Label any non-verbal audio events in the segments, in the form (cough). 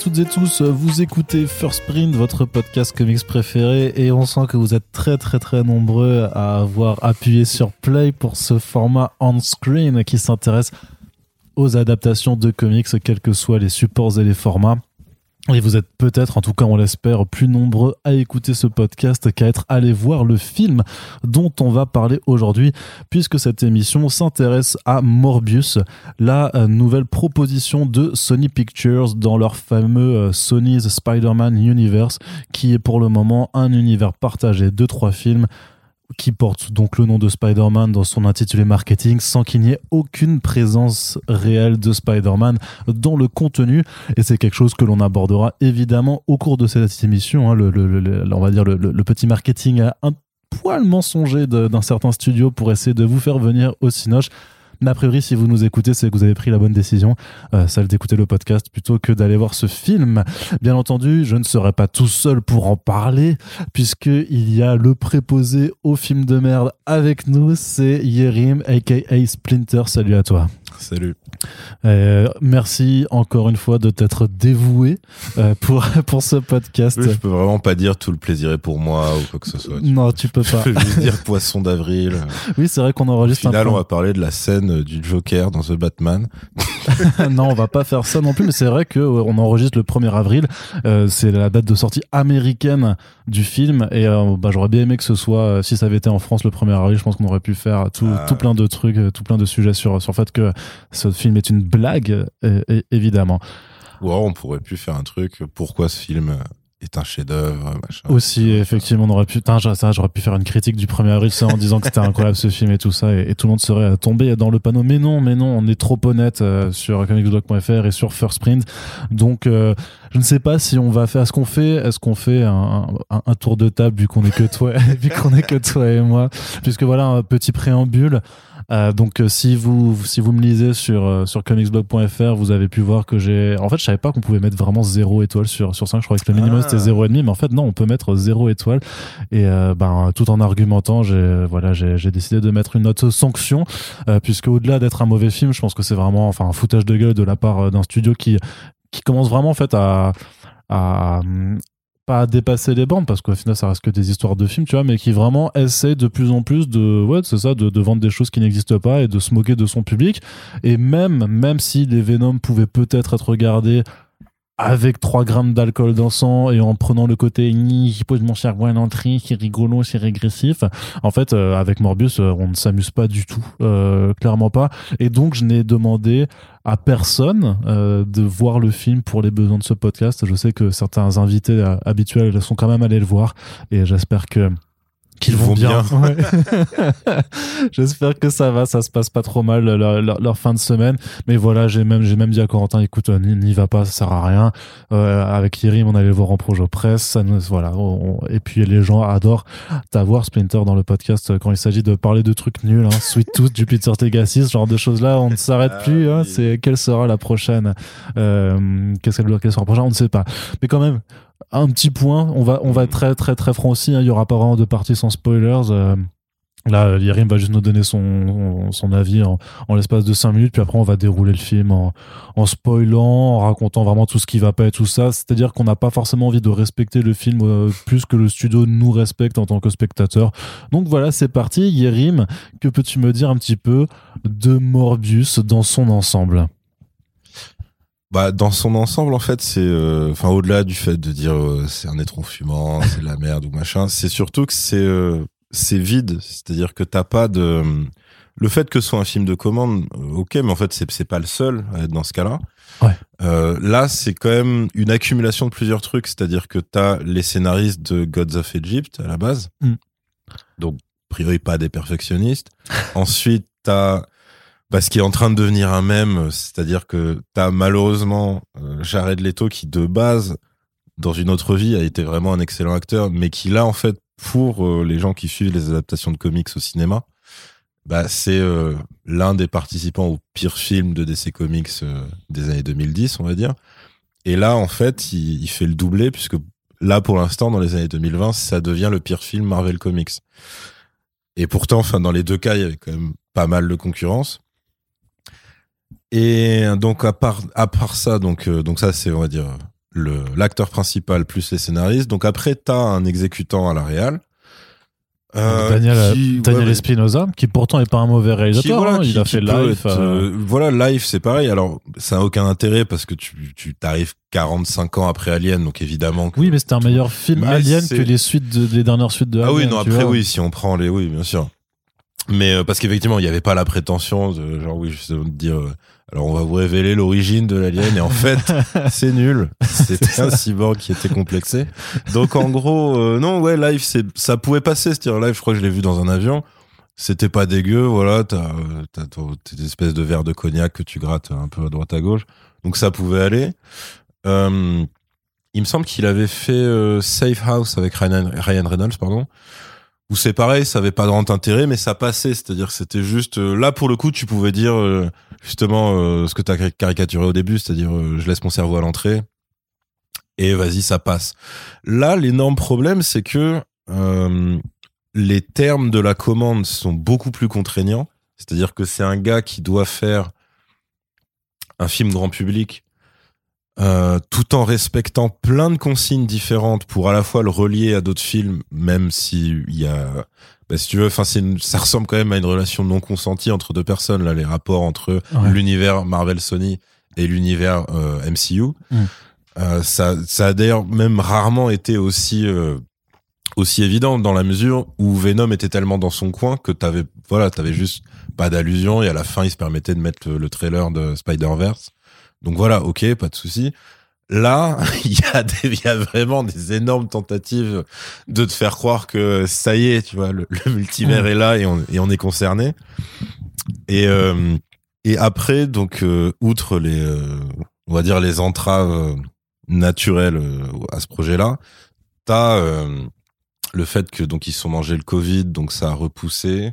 Toutes et tous, vous écoutez First Print, votre podcast comics préféré, et on sent que vous êtes très très très nombreux à avoir appuyé sur Play pour ce format on-screen qui s'intéresse aux adaptations de comics, quels que soient les supports et les formats. Et vous êtes peut-être, en tout cas on l'espère, plus nombreux à écouter ce podcast qu'à être allé voir le film dont on va parler aujourd'hui, puisque cette émission s'intéresse à Morbius, la euh, nouvelle proposition de Sony Pictures dans leur fameux euh, Sony's Spider-Man Universe, qui est pour le moment un univers partagé de trois films qui porte donc le nom de Spider-Man dans son intitulé marketing sans qu'il n'y ait aucune présence réelle de Spider-Man dans le contenu. Et c'est quelque chose que l'on abordera évidemment au cours de cette émission hein, le, on va dire le, petit marketing un poil mensonger d'un certain studio pour essayer de vous faire venir au Cinoche mais a priori, si vous nous écoutez, c'est que vous avez pris la bonne décision, euh, celle d'écouter le podcast plutôt que d'aller voir ce film. Bien entendu, je ne serai pas tout seul pour en parler, puisqu'il y a le préposé au film de merde avec nous, c'est Yerim, aka Splinter. Salut à toi. Salut. Euh, merci encore une fois de t'être dévoué euh, pour, (laughs) pour ce podcast. je peux vraiment pas dire tout le plaisir est pour moi ou quoi que ce soit. non, tu peux pas. (laughs) Je peux juste dire poisson d'avril. Oui, c'est vrai qu'on enregistre. Au final, on va parler de la scène du Joker dans The Batman. (laughs) non, on va pas faire ça non plus, mais c'est vrai que euh, on enregistre le 1er avril. Euh, c'est la date de sortie américaine du film et bah, j'aurais bien aimé que ce soit, si ça avait été en France le 1er avril, je pense qu'on aurait pu faire tout, ah. tout plein de trucs, tout plein de sujets sur, sur le fait que ce film est une blague, évidemment. Ou alors on pourrait pu faire un truc, pourquoi ce film est un chef-d'œuvre, Aussi, effectivement, on aurait pu, j'aurais pu faire une critique du 1er avril en disant que c'était incroyable ce film et tout ça, et, tout le monde serait tombé dans le panneau. Mais non, mais non, on est trop honnête euh, sur comicsblog.fr et sur First Print. Donc, euh, je ne sais pas si on va faire ce qu'on fait. Est-ce qu'on fait un, un, tour de table vu qu'on est que toi, (laughs) vu qu'on est que toi et moi, puisque voilà un petit préambule. Euh, donc euh, si vous si vous me lisez sur euh, sur comicsblog.fr, vous avez pu voir que j'ai en fait je savais pas qu'on pouvait mettre vraiment 0 étoile sur sur 5, je croyais que le minimum c'était 0 et demi mais en fait non, on peut mettre 0 étoile. Et ben tout en argumentant, j'ai voilà, j'ai décidé de mettre une note sanction puisque au-delà d'être un mauvais film, je pense que c'est vraiment enfin un foutage de gueule de la part d'un studio qui qui commence vraiment en fait à à, pas dépasser les bandes parce qu'au final ça reste que des histoires de films tu vois mais qui vraiment essaie de plus en plus de ouais c'est ça de, vendre des choses qui n'existent pas et de se moquer de son public. Et même même si les Venom pouvaient peut-être être regardés avec 3 grammes d'alcool dans sang et en prenant le côté qui pose mon cerveau à l'entrée, c'est rigolo, c'est régressif. En fait, euh, avec Morbius, euh, on ne s'amuse pas du tout, euh, clairement pas. Et donc, je n'ai demandé à personne de voir le film pour les besoins de ce podcast. Je sais que certains invités habituels sont quand même allés le voir et j'espère que qu'ils vont, bien. (laughs) J'espère que ça va, ça se passe pas trop mal leur, fin de semaine. Mais voilà, j'ai même j'ai même dit à Corentin, écoute, euh, n'y va pas, ça sert à rien. Euh, avec Yerim, on allait voir en projet presse. Ça nous, voilà. et puis les gens adorent t'avoir Splinter dans le podcast euh, quand il s'agit de parler de trucs nuls, hein, Sweet Tooth, (laughs) Jupiter Legacy, ce genre de choses là. On ne s'arrête ah plus. Hein, C'est quelle sera la prochaine euh, Qu'est-ce qu'elle sera la prochaine On ne sait pas. Mais quand même un petit point, on va, on va être très très très franc aussi, hein. il y aura pas vraiment de partie sans spoilers. Euh, là, Yerim va juste nous donner son, son avis en, en l'espace de 5 minutes, puis après on va dérouler le film en, en spoilant, en racontant vraiment tout ce qui va pas et tout ça. C'est-à-dire qu'on n'a pas forcément envie de respecter le film euh, plus que le studio nous respecte en tant que spectateur. Donc voilà, c'est parti. Yerim, que peux-tu me dire un petit peu de Morbius dans son ensemble? Bah, dans son ensemble, en fait, c'est, euh, enfin, au-delà du fait de dire euh, c'est un étron fumant, (laughs) c'est de la merde ou machin, c'est surtout que c'est, euh, c'est vide. C'est-à-dire que t'as pas de, le fait que ce soit un film de commande, ok, mais en fait, c'est, c'est pas le seul à être dans ce cas-là. Ouais. là, c'est quand même une accumulation de plusieurs trucs. C'est-à-dire que t'as les scénaristes de Gods of Egypt à la base. Mm. Donc, a priori, pas des perfectionnistes. (laughs) Ensuite, t'as parce qu'il est en train de devenir un mème, c'est-à-dire que t'as malheureusement euh, Jared Leto qui de base dans une autre vie a été vraiment un excellent acteur, mais qui là en fait pour euh, les gens qui suivent les adaptations de comics au cinéma, bah c'est euh, l'un des participants au pire film de DC Comics des années 2010, on va dire. Et là en fait, il, il fait le doublé puisque là pour l'instant dans les années 2020, ça devient le pire film Marvel Comics. Et pourtant, enfin dans les deux cas, il y avait quand même pas mal de concurrence. Et donc à part à part ça, donc donc ça c'est on va dire le l'acteur principal plus les scénaristes. Donc après t'as un exécutant à la réal euh, Daniel, qui, Daniel Espinosa, qui pourtant est pas un mauvais réalisateur, hein, il a fait Life. Euh, voilà, Life, c'est pareil. Alors, ça a aucun intérêt parce que tu, tu t'arrives 45 ans après Alien, donc évidemment. Oui, mais c'était un meilleur film Alien que les suites, de, les dernières suites de. Ah oui, non, après oui, si on prend les, oui, bien sûr. Mais euh, parce qu'effectivement, il n'y avait pas la prétention de genre oui, je dire alors on va vous révéler l'origine de l'alien et en fait (laughs) c'est nul. C'était un cyborg qui était complexé. Donc en gros euh, non ouais live c'est ça pouvait passer c'est-à-dire live je crois que je l'ai vu dans un avion. C'était pas dégueu voilà t'as t'as tes espèces de verre de cognac que tu grattes un peu à droite à gauche. Donc ça pouvait aller. Euh, il me semble qu'il avait fait euh, Safe House avec Ryan, Ryan Reynolds pardon où c'est pareil, ça avait pas grand intérêt, mais ça passait. C'est-à-dire, c'était juste là pour le coup, tu pouvais dire justement euh, ce que tu as caricaturé au début, c'est-à-dire euh, je laisse mon cerveau à l'entrée et vas-y, ça passe. Là, l'énorme problème, c'est que euh, les termes de la commande sont beaucoup plus contraignants. C'est-à-dire que c'est un gars qui doit faire un film grand public tout en respectant plein de consignes différentes pour à la fois le relier à d'autres films, même s'il y a bah, si tu veux, enfin, ça ressemble quand même à une relation non consentie entre deux personnes, là, les rapports entre l'univers Marvel Sony et l'univers euh, MCU. Mm. Euh, ça, ça a d'ailleurs même rarement été aussi euh, aussi évident dans la mesure où Venom était tellement dans son coin que t'avais voilà t'avais juste pas d'allusion et à la fin il se permettait de mettre le, le trailer de Spider Verse. Donc voilà, ok, pas de souci. Là, (laughs) il y, a des, il y a vraiment des énormes tentatives de te faire croire que ça y est, tu vois, le, multivers est là et on, et on est concerné. Et, euh, et après, donc, euh, outre les, euh, on va dire les entraves naturelles à ce projet-là, t'as le fait que donc ils sont mangés le Covid, donc ça a repoussé.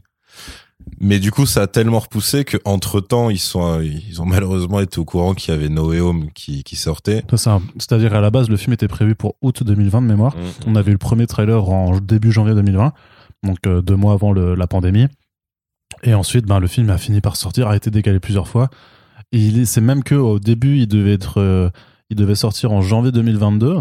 Mais du coup, ça a tellement repoussé que entre temps, ils sont, ils ont malheureusement été au courant qu'il y avait No Way Home qui, qui sortait. C'est-à-dire à la base, le film était prévu pour août 2020 de mémoire. Mm, mm. On avait eu le premier trailer en début janvier 2020, donc euh, deux mois avant le, la pandémie. Et ensuite, ben, le film a fini par sortir, a été décalé plusieurs fois. Et c'est même que au début, il devait être, euh, il devait sortir en janvier 2022.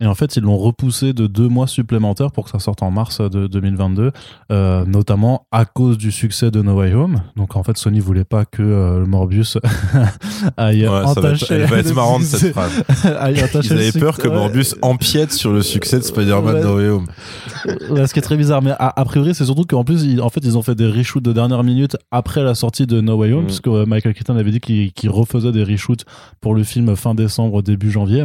Et en fait, ils l'ont repoussé de deux mois supplémentaires pour que ça sorte en mars de 2022, euh, notamment à cause du succès de No Way Home. Donc en fait, Sony voulait pas que euh, Morbius (laughs) aille ouais, entacher. Ça va être, elle va être marrante cette phrase. (laughs) Ils avaient peur que Morbius empiète sur le succès de Spider-Man No Way Home. ce qui est très bizarre, mais a, priori, c'est surtout qu'en plus, ils, en fait, ils ont fait des reshoots de dernière minute après la sortie de No Way Home, mm. puisque euh, Michael Keaton avait dit qu'il refaisait des reshoots pour le film fin décembre début janvier.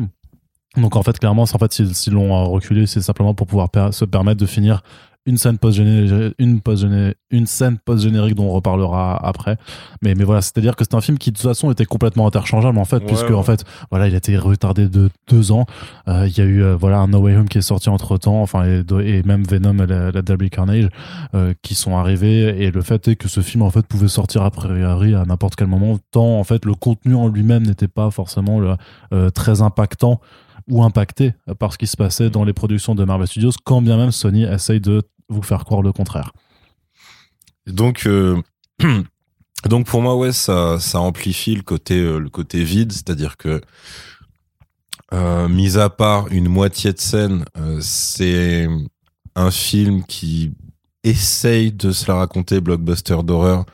Donc en fait, clairement, en fait, s'ils l'ont euh, reculé, c'est simplement pour pouvoir se permettre de finir une scène post-générique, une, post une scène post-générique dont on reparlera après. Mais, mais voilà, c'est-à-dire que c'est un film qui de toute façon était complètement interchangeable en fait, puisque en fait, voilà, il a été retardé de deux ans. Euh, il y a eu euh, voilà un No Way Home qui est sorti entre temps, enfin et, même Venom et la, la Carnage qui sont arrivés. Et le fait est que ce film en fait pouvait sortir a priori à n'importe quel moment, tant en fait le contenu en lui-même n'était pas forcément très impactant ou impacté par ce qui se passait dans les productions de Marvel Studios, quand bien même Sony essaye de vous faire croire le contraire. Donc, euh, (clears throat) donc pour moi, ouais, ça, ça amplifie le côté, euh, le côté vide, c'est-à-dire que, euh, mis à part une moitié de scène, c'est un film qui essaye de se la raconter blockbuster d'horreur,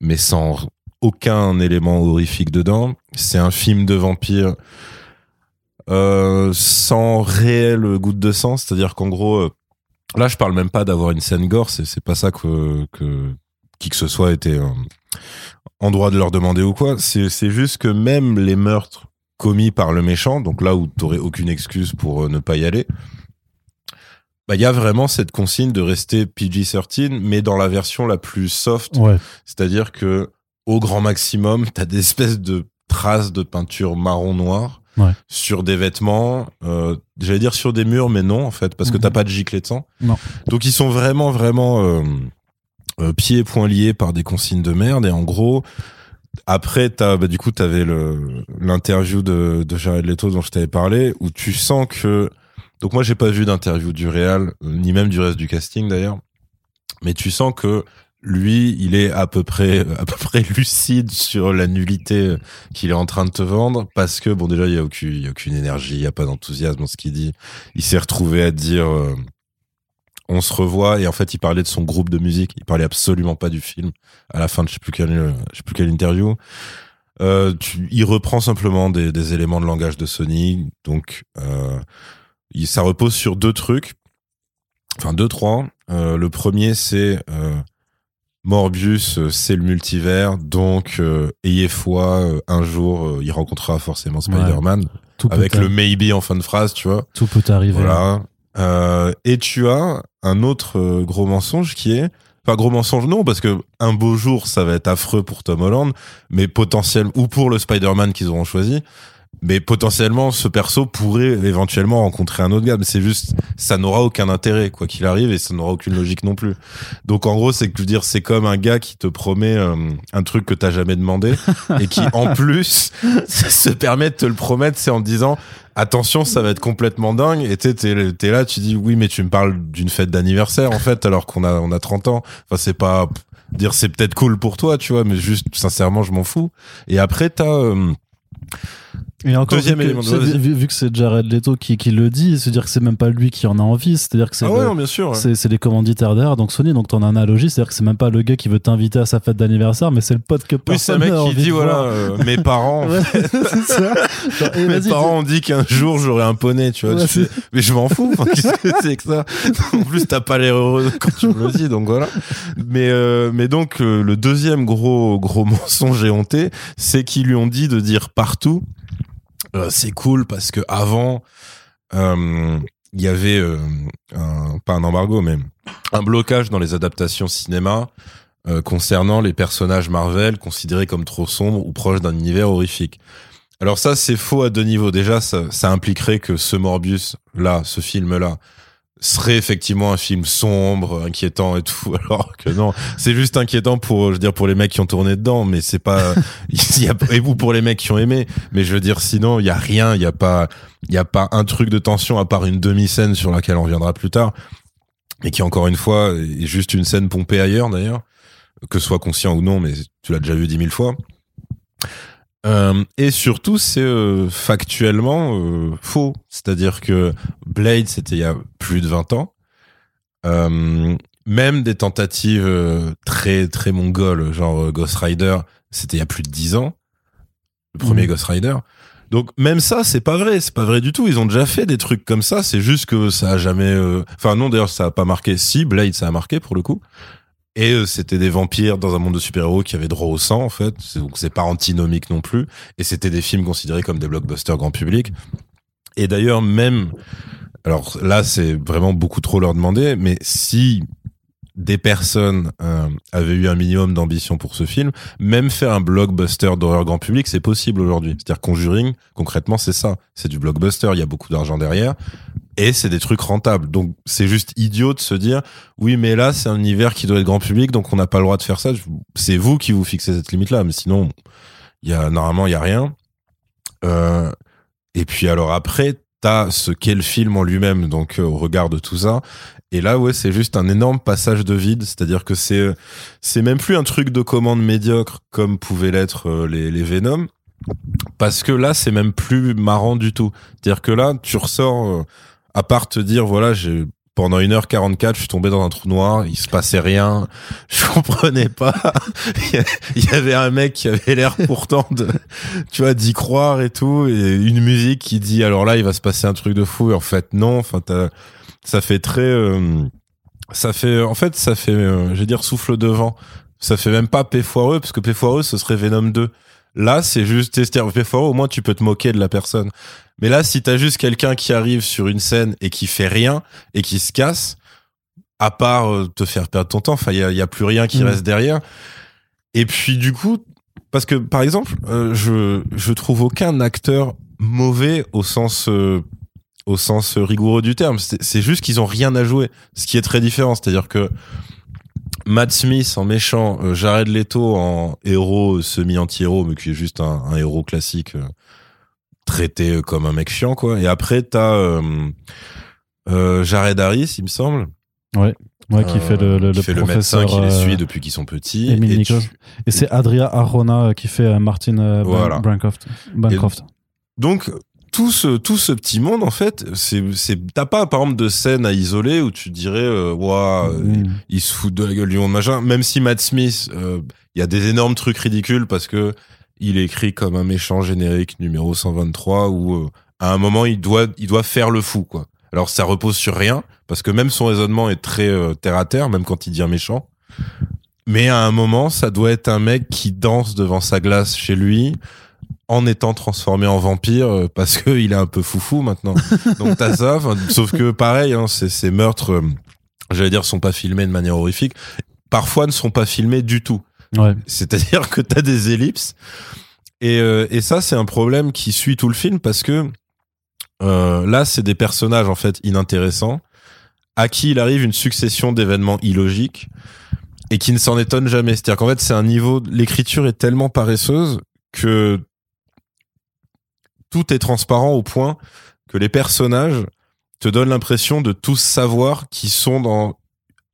mais sans aucun élément horrifique dedans. C'est un film de vampire euh, sans réel goutte de sens, c'est-à-dire qu'en gros, euh, là je parle même pas d'avoir une scène gore, c'est pas ça que que qui que ce soit était euh, en droit de leur demander ou quoi. C'est juste que même les meurtres commis par le méchant, donc là où t'aurais aucune excuse pour ne pas y aller, bah il y a vraiment cette consigne de rester PG-13, mais dans la version la plus soft, c'est-à-dire que au grand maximum, t'as des espèces de traces de peinture marron sur des vêtements, euh, j'allais dire sur des murs, mais non en fait, parce que t'as mhm. pas de giclée de sang. Non. Donc ils sont vraiment vraiment euh, euh, pieds et poings liés par des consignes de merde. Et en gros, après t'as bah, du coup t'avais l'interview de de Jared Leto dont je t'avais parlé, où tu sens que donc moi j'ai pas vu d'interview du réal ni même du reste du casting d'ailleurs, mais tu sens que lui, il est à peu près à peu près (laughs) lucide sur la nullité qu'il est en train de te vendre parce que bon déjà il y a aucune a aucune énergie, il y a pas d'enthousiasme dans ce qu'il dit. Il s'est retrouvé à dire euh, on se revoit et en fait il parlait de son groupe de musique, il parlait absolument pas du film. À la fin de je sais plus quelle je sais plus quelle interview. Euh, tu, il reprend simplement des, des, éléments de langage de Sony, donc euh, il, ça repose sur deux trucs, enfin deux trois. Euh, le premier c'est euh, Morbius, euh, c'est le multivers, donc euh, ayez foi, euh, un jour il rencontrera forcément Spider-Man avec le maybe en fin de phrase, tu vois. Tout peut arriver. Voilà. et tu as un autre gros mensonge qui est Enfin, gros mensonge, non, parce que un beau jour, ça va être affreux pour Tom Holland, mais potentiel, ou pour le Spider-Man qu'ils auront choisi, mais potentiellement ce perso pourrait éventuellement rencontrer un autre gars. Mais c'est juste ça n'aura aucun intérêt quoi qu'il arrive et ça n'aura aucune logique non plus. Donc en gros c'est que je veux dire c'est comme un gars qui te promet euh, un truc que t'as jamais demandé et qui en (laughs) plus (laughs) se permet de te le promettre c'est en disant attention ça va être complètement dingue. Et t'es t'es là tu dis oui mais tu me parles d'une fête d'anniversaire en fait alors qu'on a on a 30 ans. Enfin c'est pas dire c'est peut-être cool pour toi tu vois mais juste sincèrement je m'en fous. Et après t'as euh, et encore, Deuxième vu, que, vu, vu, que c'est Jared Leto qui, qui le dit, se dire que c'est même pas lui qui en a envie, c'est-à-dire que c'est ah c'est les commanditaires derrière, donc Sony, donc t'en as analogie, c'est-à-dire que c'est même pas le gars qui veut t'inviter à sa fête d'anniversaire, mais c'est le pote que personne Oui, c'est un mec qui dit voilà, euh, mes parents, (laughs) (laughs) ça. (laughs) mes parents ont dit qu'un jour j'aurai un poney, tu vois, mais je m'en fous, qu'est-ce que c'est que ça? En plus, t'as pas l'air heureux quand tu me le dis, donc voilà. Mais euh, mais donc euh, le deuxième gros gros mensonge éhonté, c'est qu'ils lui ont dit de dire partout euh, c'est cool parce que avant euh, il y avait euh, un, pas un embargo mais un blocage dans les adaptations cinéma concernant les personnages Marvel considérés comme trop sombres ou proches d'un univers horrifique. Alors ça, c'est faux à deux niveaux. Déjà, ça, ça impliquerait que ce Morbius, là, ce film-là, serait effectivement un film sombre, inquiétant et tout, (laughs) alors que non, c'est juste inquiétant pour, je veux dire, pour les mecs qui ont tourné dedans, mais c'est pas, (laughs) y a, et vous pour les mecs qui ont aimé, mais je veux dire, sinon, il y a rien, il y a pas, il y a pas un truc de tension à part une demi-scène sur laquelle on reviendra plus tard, et qui encore une fois est juste une scène pompée ailleurs d'ailleurs, que ce soit conscient ou non, mais tu l'as déjà vu dix mille fois. Euh, et surtout, c'est euh, factuellement euh, faux. C'est-à-dire que Blade, c'était il y a plus de 20 ans. même des tentatives très très mongoles, genre Ghost Rider, c'était il y a plus de 10 ans. Le premier mmh. Ghost Rider. Donc même ça, c'est pas vrai, c'est pas vrai du tout. Ils ont déjà fait des trucs comme ça. C'est juste que ça a jamais. Enfin non, d'ailleurs, ça a pas marqué. Si Blade, ça a marqué pour le coup. Et euh, c'était des vampires dans un monde de super-héros qui avaient droit au sang, en fait. Donc c'est pas antinomique non plus. Et c'était des films considérés comme des blockbusters grand public. Et d'ailleurs, même, alors là, c'est vraiment beaucoup trop leur demander, mais si des personnes euh, avaient eu un minimum d'ambition pour ce film, même faire un blockbuster d'horreur grand public, c'est possible aujourd'hui. C'est-à-dire Conjuring, concrètement, c'est ça. C'est du blockbuster, il y a beaucoup d'argent derrière. Et c'est des trucs rentables. Donc c'est juste idiot de se dire, oui, mais là, c'est un univers qui doit être grand public, donc on n'a pas le droit de faire ça. C'est vous qui vous fixez cette limite-là. Mais sinon, y a, normalement, il y a rien. Euh, et puis alors après, t'as ce qu'est le film en lui-même, donc euh, au regard de tout ça. Et là, ouais, c'est juste un énorme passage de vide, c'est-à-dire que c'est c'est même plus un truc de commande médiocre comme pouvaient l'être euh, les, les Venom, parce que là, c'est même plus marrant du tout. C'est-à-dire que là, tu ressors, euh, à part te dire, voilà, j'ai pendant 1h44, je suis tombé dans un trou noir, il se passait rien, (laughs) je comprenais pas. (laughs) il y avait un mec qui avait l'air pourtant de, tu vois, d'y croire et tout, et une musique qui dit, alors là, il va se passer un truc de fou, et en fait, non, enfin, ça fait très, euh, ça fait, en fait, ça fait, euh, je vais dire, souffle de vent. Ça fait même pas P foireux, parce que P foireux, ce serait Venom 2. Là, c'est juste, P foireux, au moins, tu peux te moquer de la personne. Mais là, si t'as juste quelqu'un qui arrive sur une scène et qui fait rien et qui se casse, à part euh, te faire perdre ton temps, enfin, il y a, plus rien qui mm. reste derrière. Et puis, du coup, parce que, par exemple, euh, je, je trouve aucun acteur mauvais au sens, euh, au sens rigoureux du terme. C'est juste qu'ils ont rien à jouer. Ce qui est très différent. C'est-à-dire que, Matt Smith en méchant, Jared Leto en héros semi-anti-héros, mais qui est juste un, un héros classique traité euh, comme un mec chiant quoi et après t'as euh, euh, Jared Harris il me semble Ouais. Ouais, qui fait le, le, qui fait le médecin qui les suit depuis qu'ils sont petits. Et, et c'est Adria Arona qui fait Martin voilà. Bancroft. Bancroft. Donc, tout ce tout ce petit monde en fait c'est c'est t'as pas par exemple de scène à isoler où tu dirais euh, waouh mm. il, se fout de la gueule du monde machin. Même si Matt Smith euh, il y a des énormes trucs ridicules parce que il est écrit comme un méchant générique numéro 123 où euh, à un moment il doit il doit faire le fou quoi. Alors ça repose sur rien parce que même son raisonnement est très euh, terre à terre même quand il dit un méchant. Mais à un moment ça doit être un mec qui danse devant sa glace chez lui en étant transformé en vampire euh, parce que il est un peu foufou maintenant. (laughs) Donc t'as ça, sauf que pareil, hein, ces, meurtres, euh, j'allais dire, sont pas filmés de manière horrifique. Parfois ne sont pas filmés du tout. Ouais. C'est-à-dire que t'as des ellipses. Et, euh, et ça, c'est un problème qui suit tout le film parce que là, c'est des personnages en fait inintéressants à qui il arrive une succession d'événements illogiques et qui ne s'en étonnent jamais. C'est-à-dire qu'en fait, c'est un niveau, l'écriture est tellement paresseuse que tout est transparent au point que les personnages te donnent l'impression de tous savoir qu'ils sont dans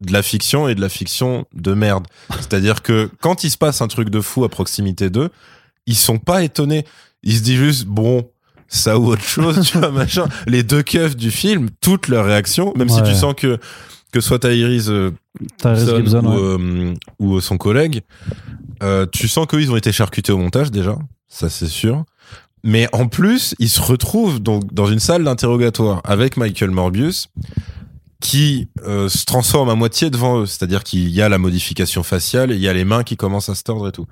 de la fiction et de la fiction de merde. C'est-à-dire que quand il se passe un truc de fou à proximité d'eux, ils sont pas étonnés. Ils se disent juste, bon, ça ou autre chose, (laughs) tu vois, machin. Les deux keufs du film, toutes leurs réactions, même si tu sens que, que soit Tyrese, euh, Gibson, ou, euh, ou, son collègue, euh, tu sens qu'ils ont été charcutés au montage déjà, ça c'est sûr. Mais en plus, il se retrouve donc dans une salle d'interrogatoire avec Michael Morbius qui euh, se transforme à moitié devant eux. C'est-à-dire qu'il y a la modification faciale et il y a les mains qui commencent à se tordre et tout.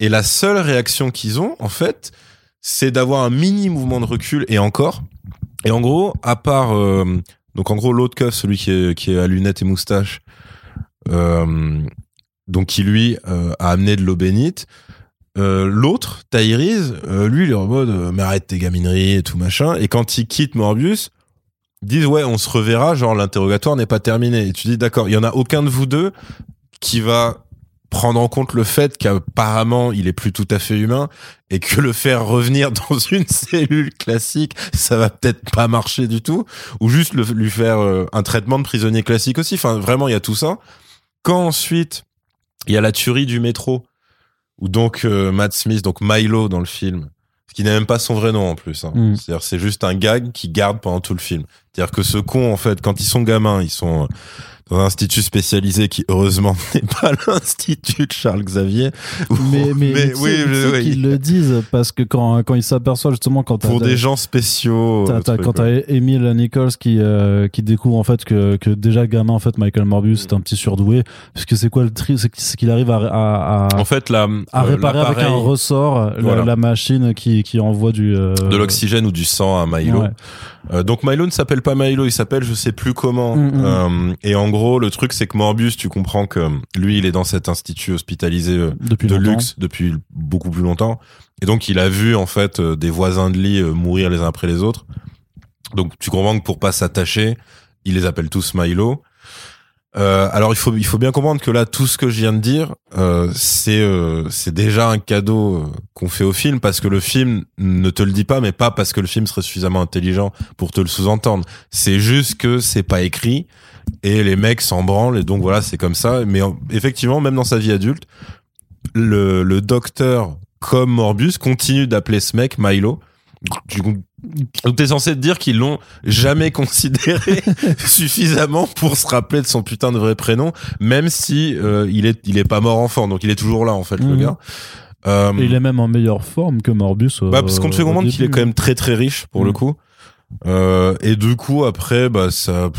Et la seule réaction qu'ils ont, en fait, c'est d'avoir un mini mouvement de recul et encore. Et en gros, à part... Euh, donc en gros, l'autre keuf, celui qui est, qui est à lunettes et moustache, euh, donc qui lui a amené de l'eau bénite, euh, l'autre, Tyrese, euh, lui, il est en mode euh, mais arrête tes gamineries et tout machin. Et quand il quitte Morbius, disent ouais, on se reverra, genre l'interrogatoire n'est pas terminé. Et tu dis d'accord, il y en a aucun de vous deux qui va prendre en compte le fait qu'apparemment il est plus tout à fait humain et que le faire revenir (laughs) dans une cellule classique, ça va peut-être pas marcher du tout, ou juste lui faire un traitement de prisonnier classique aussi. Enfin, vraiment, il y a tout ça. Quand ensuite il y a la tuerie du métro ou donc euh, Matt Smith, donc Milo dans le film, qui n'a même pas son vrai nom en plus. Hein. Mm. C'est-à-dire c'est juste un gag qui garde pendant tout le film. C'est-à-dire que ce con en fait, quand ils sont gamins, ils sont dans un institut spécialisé qui heureusement (laughs) n'est pas l'institut de Charles Xavier. Mais, mais, mais oui, oui, qu'ils le disent parce que quand quand ils s'aperçoivent justement quand pour des gens spéciaux. quand t'as Emile Nichols qui euh, qui découvre en fait que que déjà gamin en fait Michael Morbius c'est un petit surdoué parce que c'est quoi le tri c'est qu'il arrive à, à, en fait la à euh, réparer avec un ressort la, machine qui qui envoie du euh, de l'oxygène ou du sang à Milo. donc Milo ne s'appelle pas Milo, il s'appelle je sais plus comment. Mm, mm. et en gros gros, le truc, c'est que Morbius, tu comprends que lui, il est dans cet institut hospitalisé euh, de luxe depuis beaucoup plus longtemps. Et donc, il a vu, en fait, euh, des voisins de lit euh, mourir les uns après les autres. Donc, tu comprends que pour pas s'attacher, il les appelle tous Milo. Euh, alors il faut il faut bien comprendre que là tout ce que je viens de dire euh, c'est euh, c'est déjà un cadeau qu'on fait au film parce que le film ne te le dit pas mais pas parce que le film serait suffisamment intelligent pour te le sous-entendre c'est juste que c'est pas écrit et les mecs s'en branlent et donc voilà c'est comme ça mais effectivement même dans sa vie adulte le, le docteur comme Morbus continue d'appeler ce mec Milo donc t'es censé te dire qu'ils l'ont jamais considéré (laughs) suffisamment pour se rappeler de son putain de vrai prénom, même si euh, il est il est pas mort enfant, donc il est toujours là en fait le mhm. gars. Euh, il est même en meilleure forme que Morbus. bah parce qu'on te fait comprendre qu'il est quand même très très riche pour le mhm. coup. Euh, et du coup après bah ça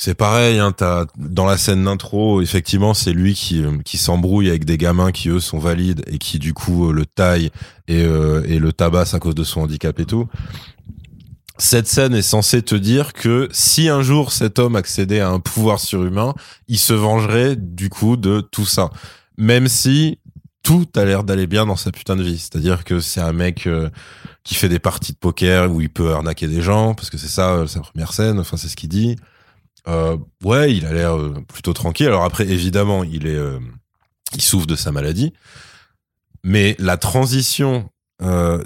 c'est pareil, hein, dans la scène d'intro, effectivement, c'est lui qui euh, qui s'embrouille avec des gamins qui eux sont valides et qui du coup euh, le taillent et euh, et le tabassent à cause de son handicap et tout. Cette scène est censée te dire que si un jour cet homme accédait à un pouvoir surhumain, il se vengerait du coup de tout ça. Même si tout a l'air d'aller bien dans sa putain de vie. C'est-à-dire que c'est un mec qui fait des parties de poker où il peut arnaquer des gens, parce que c'est ça sa première scène, enfin c'est ce qu'il dit. Euh, ouais, il a l'air euh, plutôt tranquille. Alors après, évidemment, il est, euh, il souffre de sa maladie, mais la transition,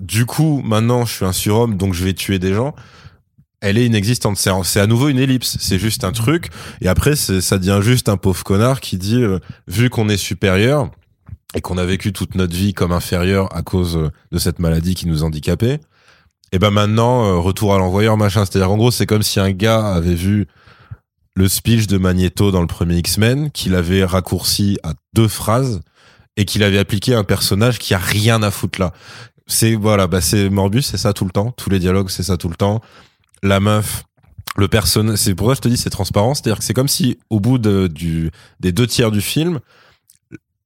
du coup, maintenant, je suis un surhomme, donc je vais tuer des gens. elle est inexistante. C'est à nouveau une ellipse. C'est juste un truc. Et après, ça devient juste un pauvre connard qui dit, euh, vu qu'on est supérieur et qu'on a vécu toute notre vie comme inférieur à cause de cette maladie qui nous handicapait, et ben maintenant, euh, retour à l'envoyeur, machin. C'est-à-dire, en gros, c'est comme si un gars avait vu le speech de Magneto dans le premier X-Men, qu'il avait raccourci à deux phrases et qu'il avait appliqué un personnage qui a rien à foutre là. C'est voilà, bah c'est Morbus, c'est ça tout le temps. Tous les dialogues, c'est ça tout le temps. La meuf, le personnage, c'est pour ça que je te dis c'est transparent. C'est-à-dire que c'est comme si au bout de, du des deux tiers du film,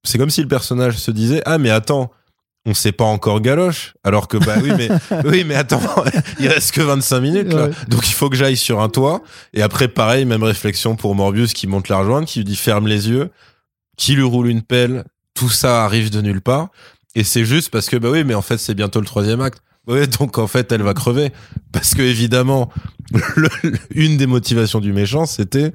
c'est comme si le personnage se disait ah mais attends on sait pas encore galoche. Alors que bah oui mais (laughs) oui mais attends (laughs) il reste que 25 minutes là. Donc il faut que j'aille sur un toit. Et après pareil même réflexion pour Morbius qui monte la rejoindre qui lui dit ferme les yeux qui lui roule une pelle tout ça arrive de nulle part. Et c'est juste parce que bah oui mais en fait c'est bientôt le troisième acte. Donc en fait elle va crever. Parce que évidemment (laughs) une des motivations du méchant c'était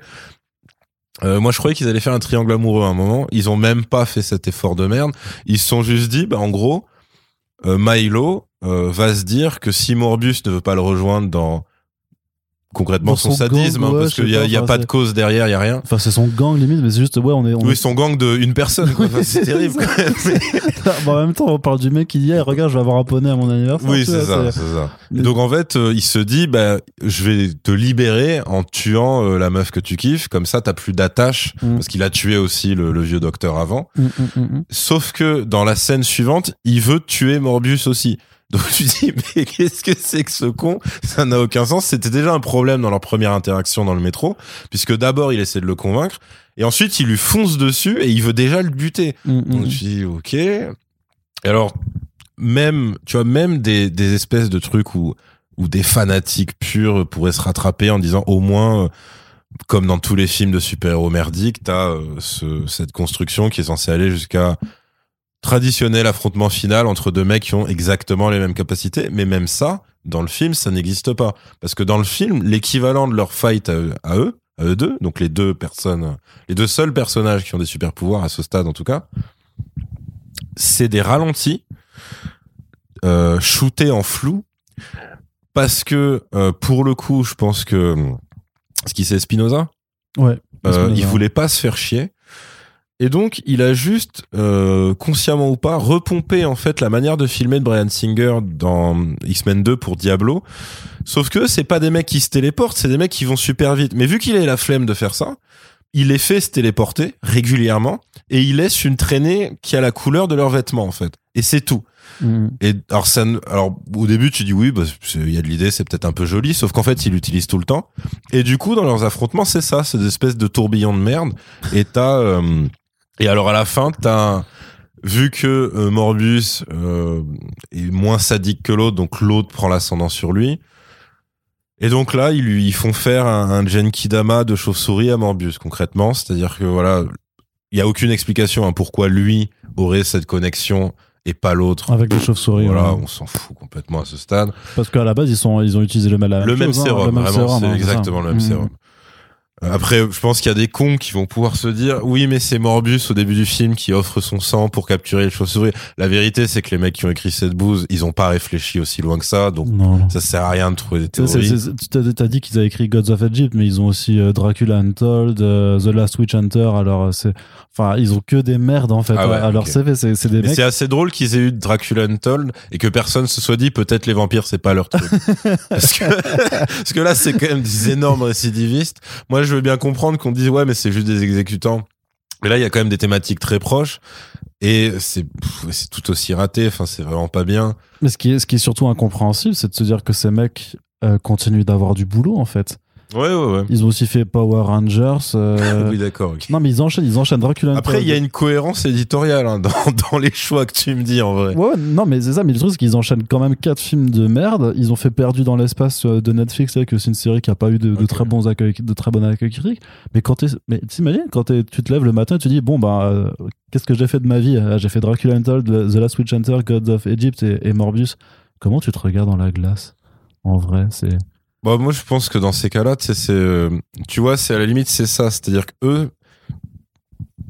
euh, moi, je croyais qu'ils allaient faire un triangle amoureux à un moment. Ils ont même pas fait cet effort de merde. Ils se sont juste dit, bah, en gros, euh, Milo euh, va se dire que si Morbius ne veut pas le rejoindre dans concrètement son, sadisme hein, parce qu'il y a, y a pas de cause derrière il y a rien. Enfin c'est son gang limite mais c'est juste ouais on est oui son gang de une personne quoi. c'est (laughs) terrible quand même bon, en même temps on parle du mec qui dit regarde je vais avoir un poney à mon anniversaire oui c'est ça c'est ça. Donc en fait euh, il se dit bah je vais te libérer en tuant euh, la meuf que tu kiffes. Comme ça t'as plus d'attache mm. parce qu'il a tué aussi le, le vieux docteur avant. Mm, mm, sauf que dans la scène suivante il veut tuer Morbius aussi donc tu dis (laughs) mais qu'est-ce que c'est que ce con? Ça n'a aucun sens. C'était déjà un problème dans leur première interaction dans le métro, puisque d'abord il essaie de le convaincre et ensuite il lui fonce dessus et il veut déjà le buter. Mm, mm, Donc mm. tu dis ok. Et alors même tu vois même des, des espèces de trucs où où des fanatiques purs pourraient se rattraper en disant au moins comme dans tous les films de super-héros merdiques, t'as euh, ce, cette construction qui est censée aller jusqu'à traditionnel affrontement final entre deux mecs qui ont exactement les mêmes capacités. Mais même ça, dans le film, ça n'existe pas. Parce que dans le film, l'équivalent de leur fight à eux, à eux, deux, donc les deux personnes, les deux seuls personnages qui ont des super pouvoirs à ce stade en tout cas, c'est des ralentis, euh, shootés en flou, parce que euh, pour le coup, je pense que ce qui c'est Spinoza, ouais, euh, il voulait pas se faire chier. Et donc, il a juste, euh, consciemment ou pas, repompé en fait la manière de filmer de Brian Singer dans X-Men 2 pour Diablo. Sauf que c'est pas des mecs qui se téléportent, c'est des mecs qui vont super vite. Mais vu qu'il a la flemme de faire ça, il les fait se téléporter régulièrement et il laisse une traînée qui a la couleur de leurs vêtements en fait. Et c'est tout. Mm. Et alors ça, alors au début tu dis oui, bah, il y a de l'idée, c'est peut-être un peu joli, sauf qu'en fait il l'utilise tout le temps. Et du coup dans leurs affrontements c'est ça, c'est des espèces de tourbillons de merde. Et t'as euh, et alors à la fin, t'as vu que euh, Morbius euh, est moins sadique que l'autre, donc l'autre prend l'ascendant sur lui. Et donc là, ils lui font faire un, un Genkidama de chauve-souris à Morbius, concrètement. C'est-à-dire que voilà, il y a aucune explication hein, pourquoi lui aurait cette connexion et pas l'autre. Avec les chauves-souris. Voilà, on s'en fout complètement à ce stade. Parce qu'à la base, ils sont, ils ont utilisé le, même, le même sérum. vraiment, c'est hein, exactement le même mmh. sérum. Après, je pense qu'il y a des cons qui vont pouvoir se dire oui, mais c'est Morbus au début du film qui offre son sang pour capturer les chauves-souris. La vérité, c'est que les mecs qui ont écrit cette bouse, ils ont pas réfléchi aussi loin que ça, donc ça sert à rien de trouver des théories. Tu t'as dit qu'ils avaient écrit Gods of Egypt, mais ils ont aussi euh, Dracula Untold, euh, The Last Witch Hunter. Alors euh, c'est, enfin, ils ont que des merdes en fait. Ah alors c'est c'est des. Mais c'est assez drôle qu'ils aient eu Dracula Untold et que personne se soit dit peut-être les vampires c'est pas leur truc. (laughs) parce que (laughs) parce que là c'est quand même des énormes récidivistes. Moi je je veux bien comprendre qu'on dise ouais, mais c'est juste des exécutants. Mais là, il y a quand même des thématiques très proches. Et c'est c'est tout aussi raté. Enfin, c'est vraiment pas bien. Mais ce qui est ce qui est surtout incompréhensible, c'est de se dire que ces mecs euh, continuent d'avoir du boulot en fait. Ouais, ouais, ouais. Ils ont aussi fait Power Rangers. Euh... (laughs) oui, d'accord. Non, mais ils enchaînent, ils enchaînent Dracula. Après, il y a une cohérence éditoriale hein, dans, (laughs) dans les choix que tu me dis en vrai. Ouais, non, mais c'est ça. Mais le truc, c'est qu'ils enchaînent quand même quatre films de merde. Ils ont fait Perdu dans l'espace euh, de Netflix, que c'est une série qui a pas eu de, de très bons accueils, de très bon accueil critique. Mais quand t'es, mais t'imagines quand tu te lèves le matin, tu te dis bon bah euh, qu'est-ce que j'ai fait de ma vie? Ah, J'ai fait Dracula Untold, The Last Witch Hunter, Gods of Egypt et, et Morbius. Comment tu te regardes dans la glace? En vrai, c'est Bah, moi, je pense que dans ces cas-là, c'est, euh, tu vois, c'est à la limite, c'est ça. C'est-à-dire que eux,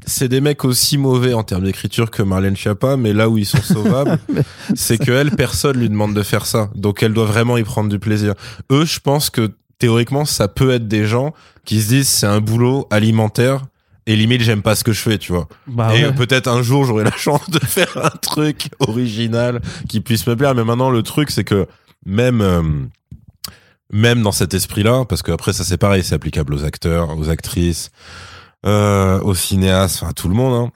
c'est des mecs aussi mauvais en termes d'écriture que Marlène Schiappa, mais là où ils sont sauvables, (laughs) (laughs) c'est que elle, personne lui demande de faire ça. Donc elle doit vraiment y prendre du plaisir. Eux, je pense que théoriquement, ça peut être des gens qui se disent c'est un boulot alimentaire et limite j'aime pas ce que je fais, tu vois. Bah et ouais. peut-être un jour j'aurai la (laughs) chance de faire un truc original qui puisse me plaire. Mais maintenant le truc c'est que même euh, même dans cet esprit-là, parce que après ça c'est pareil, c'est applicable aux acteurs, aux actrices, euh, aux cinéastes, enfin à tout le monde. Hein.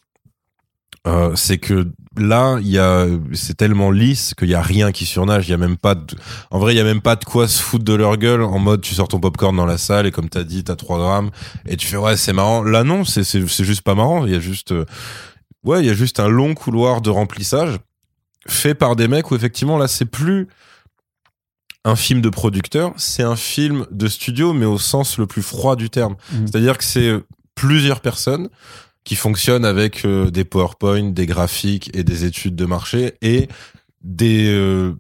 Euh, c'est que là, il y a, c'est tellement lisse qu'il y a rien qui surnage. Il y a même pas de, en vrai, il y a même pas de quoi se foutre de leur gueule en mode tu sors ton popcorn dans la salle et comme t'as dit, t'as 3 grammes et tu fais ouais, c'est marrant. Là, non, c'est, c'est, juste pas marrant. Il y a juste, ouais, il y a juste un long couloir de remplissage fait par des mecs où effectivement là, c'est plus un film de producteur, c'est un film de studio, mais au sens le plus froid du terme. Mhm. C'est-à-dire que c'est plusieurs personnes qui fonctionnent avec euh, des PowerPoint, des graphiques et des études de marché et des euh,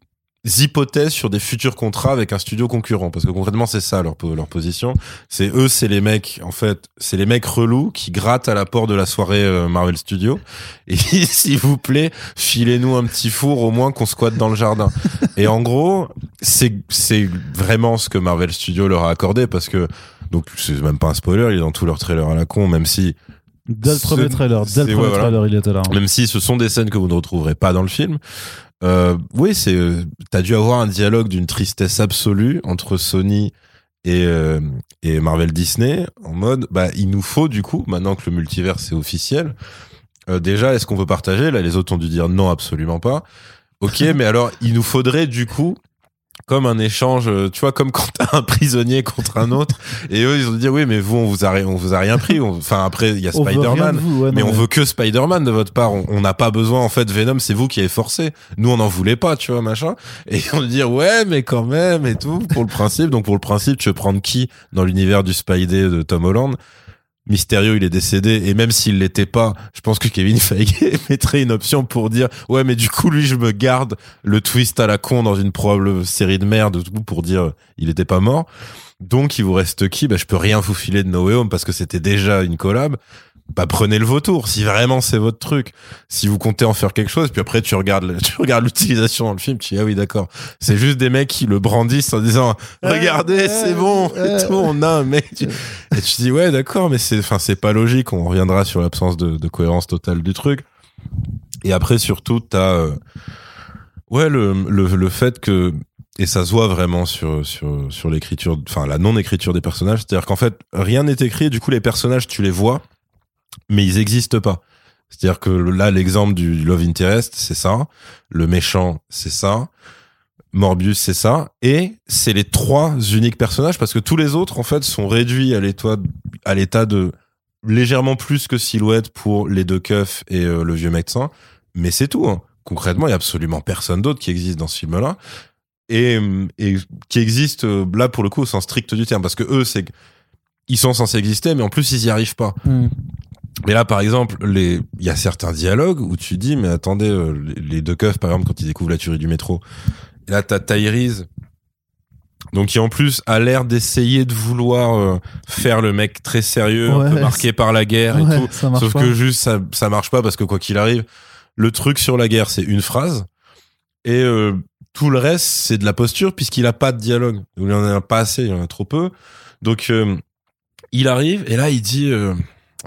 hypothèses sur des futurs contrats avec un studio concurrent parce que concrètement c'est ça leur leur position c'est eux c'est les mecs en fait c'est les mecs relous qui grattent à la porte de la soirée euh, Marvel Studio et (laughs) s'il vous plaît filez-nous un petit four au moins qu'on squatte dans le jardin et en gros c'est c'est vraiment ce que Marvel Studio leur a accordé parce que donc c'est même pas un spoiler il est dans tous leurs trailers à la con même si Dès le premier trailer, dès le premier ouais, voilà. trailer, il était là. hein. même si ce sont des scènes que vous ne retrouverez pas dans le film. Euh, oui, c'est euh, t'as dû avoir un dialogue d'une tristesse absolue entre Sony et euh, et Marvel Disney en mode bah il nous faut du coup maintenant que le multivers c'est officiel. euh, déjà est-ce qu'on peut partager? Là les autres ont dû dire non absolument pas. Ok, (laughs) mais alors il nous faudrait du coup comme un échange, euh, tu vois, comme quand t'as un prisonnier contre un autre, et eux ils ont dit oui mais vous on vous a rien, on vous a rien pris. Enfin après il y a Spider-Man, ouais, mais on veut que Spider-Man de votre part. On on n'a pas besoin, en fait, Venom, c'est vous qui avez forcé. Nous, on n'en voulait pas, tu vois, machin. Et on dit, ouais, mais quand même, et tout, pour le principe. Donc, pour le principe, tu veux prendre qui dans l'univers du Spidey de Tom Holland? Mysterio, il est décédé, et même s'il l'était pas, je pense que Kevin (laughs) Feige mettrait une option pour dire, ouais, mais du coup, lui, je me garde le twist à la con dans une probable série de merde, pour dire, il était pas mort. Donc, il vous reste qui? Bah, je peux rien vous filer de No Way Home parce que c'était déjà une collab bah prenez le vautour si vraiment c'est votre truc. Si vous comptez en faire quelque chose puis après tu regardes le- (laughs) tu regardes l'utilisation dans le film tu dis ah oui d'accord. C'est juste des mecs qui le brandissent en disant (laughs) regardez c'est bon et tout on a un mec. Et tu dis ouais d'accord mais c'est enfin c'est pas logique. On reviendra sur l'absence de, de cohérence totale du truc. Et après surtout t'as euh, ouais le, le le fait que et ça se voit vraiment sur sur sur l'écriture enfin la non écriture des personnages. C'est-à-dire qu'en fait rien n'est écrit et du coup les personnages tu les vois mais ils existent pas. C'est-à-dire que là, l'exemple du Love Interest, c'est ça. Le méchant, c'est ça. Morbius, c'est ça. Et c'est les trois uniques personnages parce que tous les autres, en fait, sont réduits à l'état, de légèrement plus que silhouette pour les deux keufs et euh, le vieux médecin. Mais c'est tout. hein. Concrètement, il y a absolument personne d'autre qui existe dans ce film-là. Et, et qui existe euh, là pour le coup au sens strict du terme parce que eux c'est ils sont censés exister mais en plus ils y arrivent pas Hmm. Mais là, par exemple, les, il y a certains dialogues où tu dis, mais attendez, euh, les, deux keufs, par exemple, quand ils découvrent la tuerie du métro, là, t'as Tyrese, donc qui en plus a l'air d'essayer de vouloir euh, faire le mec très sérieux, un peu marqué par la guerre et tout. Sauf pas. que juste, ça, ça marche pas parce que quoi qu'il arrive, le truc sur la guerre, c'est une phrase, et euh, tout le reste, c'est de la posture puisqu'il a pas de dialogue. Il en a pas assez, il en a trop peu. Donc, euh, il arrive et là, il dit, euh,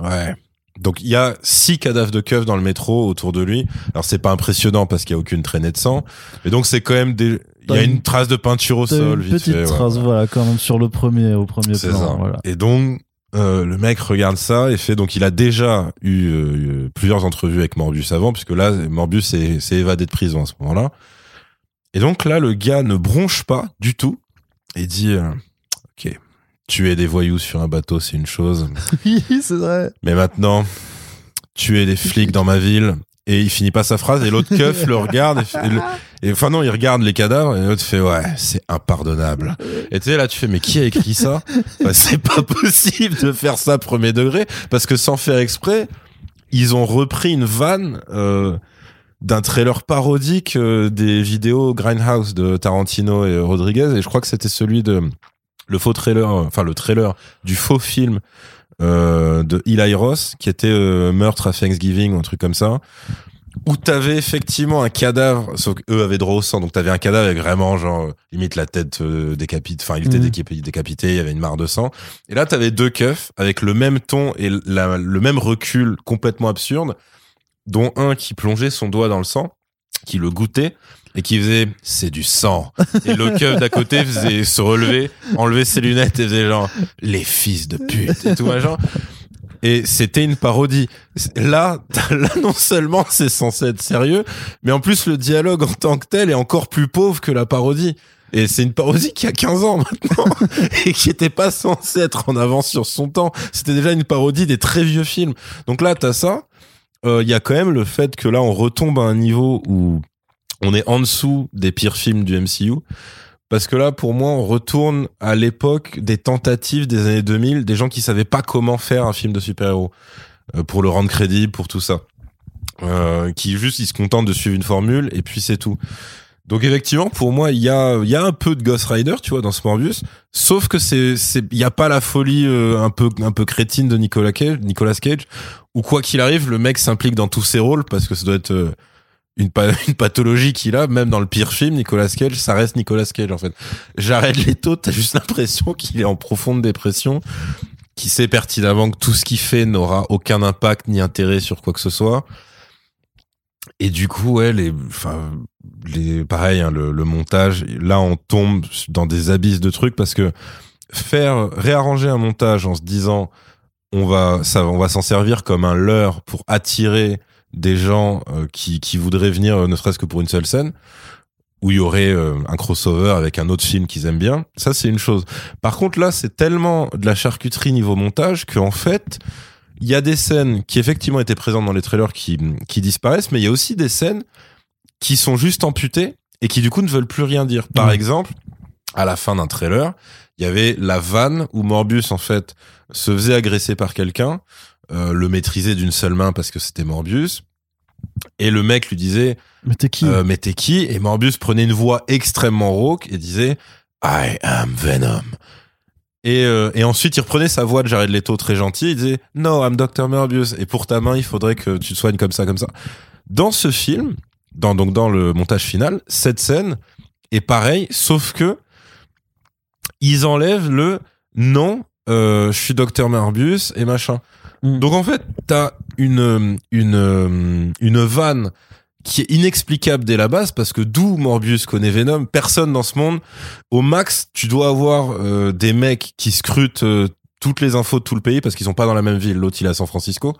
ouais. Donc, il y a six cadavres de keufs dans le métro autour de lui. Alors, c'est pas impressionnant parce qu'il y a aucune traînée de sang. Mais donc, c'est quand même des, il y a une trace de peinture au sol, une vite petite fait, trace, ouais. voilà, quand même sur le premier, au premier plan. ça. Voilà. Et donc, euh, le mec regarde ça et fait donc il a déjà eu euh, plusieurs entrevues avec Morbius avant puisque là Morbius s'est évadé de prison à ce moment-là. Et donc là le gars ne bronche pas du tout et dit euh, tuer des voyous sur un bateau c'est une chose, (laughs) Oui, c'est vrai. mais maintenant tuer des flics dans ma ville et il finit pas sa phrase et l'autre keuf le regarde et, fait- et le- et enfin non il regarde les cadavres et l'autre fait ouais c'est impardonnable. Et tu sais là tu fais mais qui a écrit ça? Bah, c'est pas possible de faire ça premier degré parce que sans faire exprès ils ont repris une vanne euh, d'un trailer parodique euh, des vidéos Grindhouse de Tarantino et Rodriguez et je crois que c'était celui de le faux trailer enfin le trailer du faux film euh, de Eli Ross qui était euh, meurtre à Thanksgiving ou un truc comme ça où t'avais effectivement un cadavre, sauf qu'eux avaient droit au sang, donc t'avais un cadavre avec vraiment genre limite la tête euh, décapitée, enfin il était mmh. décapité, il y avait une mare de sang. Et là t'avais deux keufs avec le même ton et le même recul complètement absurde, dont un qui plongeait son doigt dans le sang, qui le goûtait et qui faisait c'est du sang et le keuf d'à côté faisait se relever enlever ses lunettes et faisait genre les fils de pute et tout machin et c'était une parodie. Là, (laughs) là non seulement c'est censé être sérieux, mais en plus le dialogue en tant que tel est encore plus pauvre que la parodie. Et c'est une parodie qui a 15 ans maintenant (laughs) et qui était pas censée être en avance sur son temps. C'était déjà une parodie des très vieux films. Donc là, t'as ça. Il euh, y a quand même le fait que là, on retombe à un niveau où on est en dessous des pires films du MCU. Parce que là, pour moi, on retourne à l'époque des tentatives des années 2000, des gens qui savaient pas comment faire un film de super-héros euh, pour le rendre crédible, pour tout ça, euh, qui juste ils se contentent de suivre une formule et puis c'est tout. Donc effectivement, pour moi, il y a y a un peu de Ghost Rider, tu vois, dans ce Morbius, sauf que c'est c'est il y a pas la folie euh, un peu un peu crétine de Nicolas Cage, Nicolas Cage, ou quoi qu'il arrive, le mec s'implique dans tous ses rôles parce que ça doit être euh, une, (laughs) une pathologie qu'il a, même dans le pire film, Nicolas Cage, ça reste Nicolas Cage en fait. J'arrête les taux, t'as juste l'impression qu'il est en profonde dépression, qu'il sait pertinemment que tout ce qu'il fait n'aura aucun impact ni intérêt sur quoi que ce soit. Et du coup, ouais, les, enfin, les, pareil, hein, le, le, montage, là, on tombe dans des abysses de trucs parce que faire réarranger un montage en se disant, on va, ça, on va s'en servir comme un leurre pour attirer des gens euh, qui, qui voudraient venir euh, ne serait-ce que pour une seule scène où il y aurait euh, un crossover avec un autre film qu'ils aiment bien, ça c'est une chose. Par contre là, c'est tellement de la charcuterie niveau montage qu'en fait, il y a des scènes qui effectivement étaient présentes dans les trailers qui, qui disparaissent, mais il y a aussi des scènes qui sont juste amputées et qui du coup ne veulent plus rien dire. Par mmh. exemple, à la fin d'un trailer, il y avait la vanne où Morbius en fait se faisait agresser par quelqu'un euh, le maîtriser d'une seule main parce que c'était Morbius. Et le mec lui disait Mais t'es qui? euh, Mais t'es qui? Et Morbius prenait une voix extrêmement rauque et disait I am Venom. Et, euh, et ensuite, il reprenait sa voix de Jared Leto très gentil. Il disait No, I'm Dr. Morbius. Et pour ta main, il faudrait que tu te soignes comme ça, comme ça. Dans ce film, dans, donc dans le montage final, cette scène est pareille, sauf que ils enlèvent le non, je suis Dr. Morbius et machin. Mm. Donc en fait, t'as une une une vanne qui est inexplicable dès la base parce que d'où Morbius connaît Venom, personne dans ce monde. Au max, tu dois avoir euh, des mecs qui scrutent euh, toutes les infos de tout le pays parce qu'ils sont pas dans la même ville. L'autre il est à San Francisco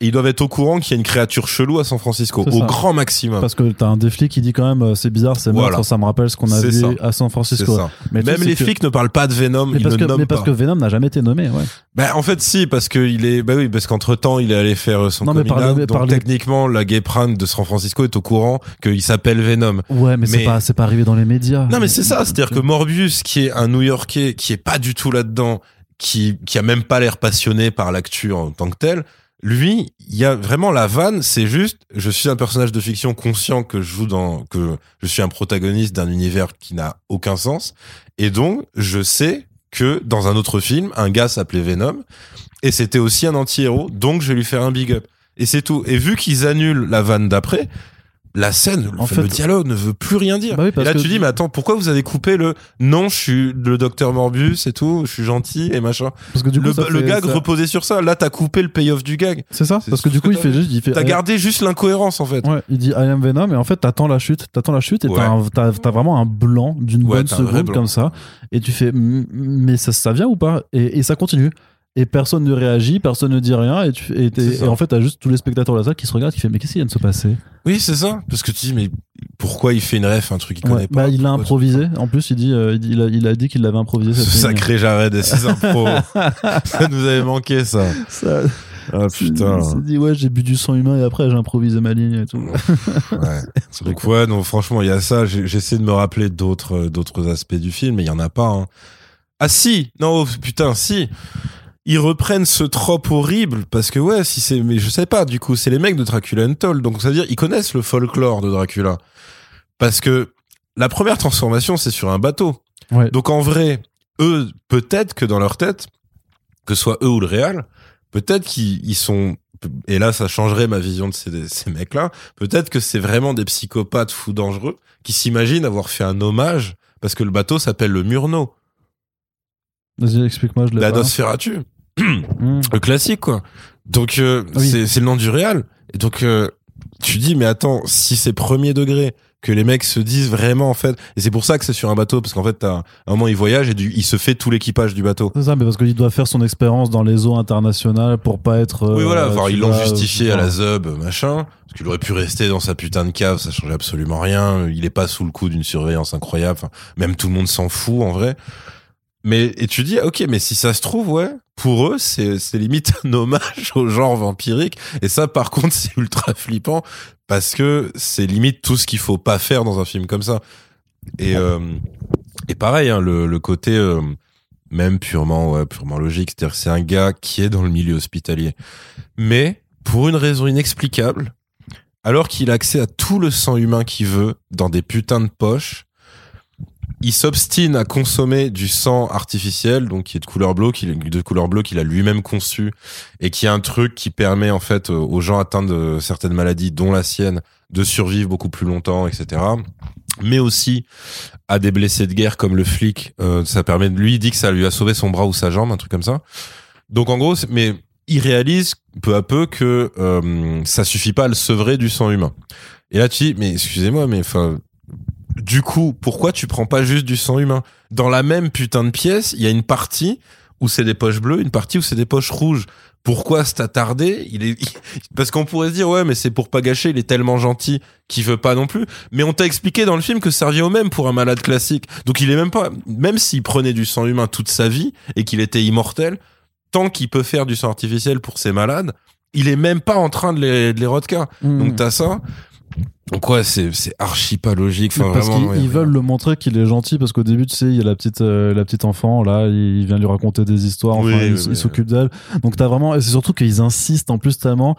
ils doivent être au courant qu'il y a une créature chelou à San Francisco, au grand maximum. Parce que t'as un des flics qui dit quand même, euh, c'est bizarre, c'est voilà. ça me rappelle ce qu'on a vu à San Francisco. Mais même les flics ne parlent pas de Venom, mais ils parce ne que, mais parce que Venom n'a jamais été nommé, ouais. Ben, en fait, si, parce que il est, bah oui, parce qu'entre temps, il est allé faire son non, mais par donc techniquement, la gay prime de San Francisco est au courant qu'il s'appelle Venom. Ouais, mais, c'est pas, c'est pas arrivé dans les médias. Non, mais c'est ça, c'est-à-dire que Morbius, qui est un New-Yorkais, qui est pas du tout là-dedans, qui, qui a même pas l'air passionné par l'actu en tant que tel, lui, il y a vraiment la vanne, c'est juste, je suis un personnage de fiction conscient que je joue dans, que je suis un protagoniste d'un univers qui n'a aucun sens. Et donc, je sais que dans un autre film, un gars s'appelait Venom, et c'était aussi un anti-héros, donc je vais lui faire un big up. Et c'est tout. Et vu qu'ils annulent la vanne d'après, la scène, en fait, le dialogue ne veut plus rien dire. Bah et là, tu dis, mais attends, pourquoi vous avez coupé le non, je suis le docteur Morbius et tout, je suis gentil et machin. Parce que du coup, le, gag reposait sur ça. Là, t'as coupé le payoff du gag. C'est ça. Parce que du coup, il fait juste, il fait. T'as gardé juste l'incohérence en fait. Ouais. Il dit I am Venom et en fait, t'attends la chute, t'attends la chute et t'as as, vraiment un blanc d'une bonne seconde comme ça et tu fais, mais ça, ça vient ou pas? Et, et ça continue et personne ne réagit, personne ne dit rien, et, tu, et, en fait, t'as juste tous les spectateurs de la salle qui se regardent, qui fait mais qu'est-ce qui vient de se passer? Oui, c'est ça, parce que tu dis mais pourquoi il fait une ref, un truc qu'il connaît pas bah, Il l'a improvisé. En plus, il dit, euh, il, a, il, a, dit qu'il l'avait improvisé. Ce sacré Jared et ses impros, (laughs) ça nous avait manqué ça. ça ah putain. Il s'est dit ouais j'ai bu du sang humain et après j'ai improvisé ma ligne et tout. ouais. (laughs) Donc ouais non franchement il y a ça. J'essaie de me rappeler d'autres d'autres aspects du film mais il y en a pas. Hein. Ah si non oh, putain si ils reprennent ce trope horrible parce que ouais, si c'est, mais je sais pas, du coup, c'est les mecs de Dracula Untold, donc ça veut dire ils connaissent le folklore de Dracula parce que la première transformation c'est sur un bateau. Ouais. Donc en vrai, eux, peut-être que dans leur tête, que ce soit eux ou le réal, peut-être qu'ils sont et là ça changerait ma vision de ces, ces mecs-là, peut-être que c'est vraiment des psychopathes fous dangereux qui s'imaginent avoir fait un hommage parce que le bateau s'appelle le Murno. Vas-y, explique-moi, je l'ai La. Nosferatu. Hmm. le classique quoi. Donc euh, oui. c'est le nom du réal. Et donc euh, tu dis mais attends, si c'est premier degré que les mecs se disent vraiment en fait et c'est pour ça que c'est sur un bateau parce qu'en fait t'as un moment il voyage et du, il se fait tout l'équipage du bateau. C'est ça, mais parce qu'il doit faire son expérience dans les eaux internationales pour pas être. oui euh, voilà, enfin, tu ils l'ont justifié euh, à la ZUB machin parce qu'il aurait pu rester dans sa putain de cave, ça changeait absolument rien, il est pas sous le coup d'une surveillance incroyable, enfin, même tout le monde s'en fout en vrai. Mais et tu dis OK, mais si ça se trouve ouais, pour eux c'est c'est limite un hommage au genre vampirique et ça par contre c'est ultra flippant parce que c'est limite tout ce qu'il faut pas faire dans un film comme ça. Et euh, et pareil hein, le le côté euh, même purement ouais, purement logique, c'est-à-dire que c'est un gars qui est dans le milieu hospitalier. Mais pour une raison inexplicable, alors qu'il a accès à tout le sang humain qu'il veut dans des putains de poches, il s'obstine à consommer du sang artificiel, donc qui est de couleur bleue, qu'il de couleur bleue qu'il a lui-même conçu, et qui est un truc qui permet en fait euh, aux gens atteints de certaines maladies, dont la sienne, de survivre beaucoup plus longtemps, etc. Mais aussi à des blessés de guerre comme le flic, euh, ça permet lui il dit que ça lui a sauvé son bras ou sa jambe, un truc comme ça. Donc en gros, mais il réalise peu à peu que euh, ça suffit pas à le sevrer du sang humain. Et là tu dis mais excusez-moi mais enfin du coup, pourquoi tu prends pas juste du sang humain? Dans la même putain de pièce, il y a une partie où c'est des poches bleues, une partie où c'est des poches rouges. Pourquoi c'est attardé Il est (laughs) parce qu'on pourrait se dire ouais, mais c'est pour pas gâcher. Il est tellement gentil qu'il veut pas non plus. Mais on t'a expliqué dans le film que ça revient au même pour un malade classique. Donc il est même pas, même s'il prenait du sang humain toute sa vie et qu'il était immortel, tant qu'il peut faire du sang artificiel pour ses malades, il est même pas en train de les, de les hmm. Donc t'as ça. Donc ouais, c'est c'est archi pas logique. Enfin, parce qu'ils ouais, veulent le montrer qu'il est gentil parce qu'au début tu sais il y a la petite euh, la petite enfant là il vient lui raconter des histoires enfin Oui, il, oui, il oui. s'occupe d'elle donc t'as vraiment et c'est surtout qu'ils insistent en plus tellement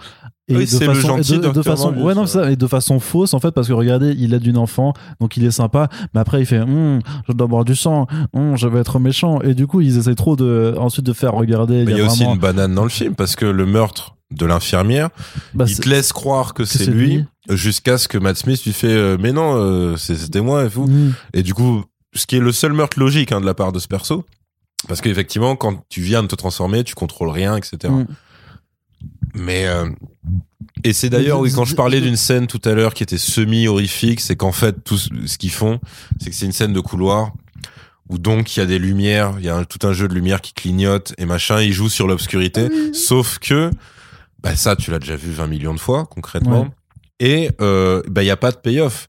et Oui, de c'est le façon gentil et de, de façon ouais non ça et de façon fausse en fait parce que regardez il aide une enfant donc il est sympa mais après il fait Hum, je dois boire du sang Hum, je vais être méchant et du coup ils essaient trop de ensuite de faire regarder Mais il y a aussi vraiment une banane dans le film parce que le meurtre de l'infirmière, bah, il te laisse croire que c'est c'est lui, lui. jusqu'à ce que Matt Smith lui fait euh, mais non euh, c'était moi et tout. Hum. Et du coup, ce qui est le seul meurtre logique hein, de la part de ce perso, parce qu'effectivement quand tu viens de te transformer, tu contrôles rien, etc. Mais euh, et c'est d'ailleurs oui, quand je parlais d'une scène tout à l'heure qui était semi horrifique, c'est qu'en fait tout ce qu'ils font, c'est que c'est une scène de couloir où donc il y a des lumières, il y a un- tout un jeu de lumière qui clignote et machin, ils jouent sur l'obscurité, sauf que bah ça tu l'as déjà vu 20 millions de fois concrètement Ouais. et euh, bah il y a pas de payoff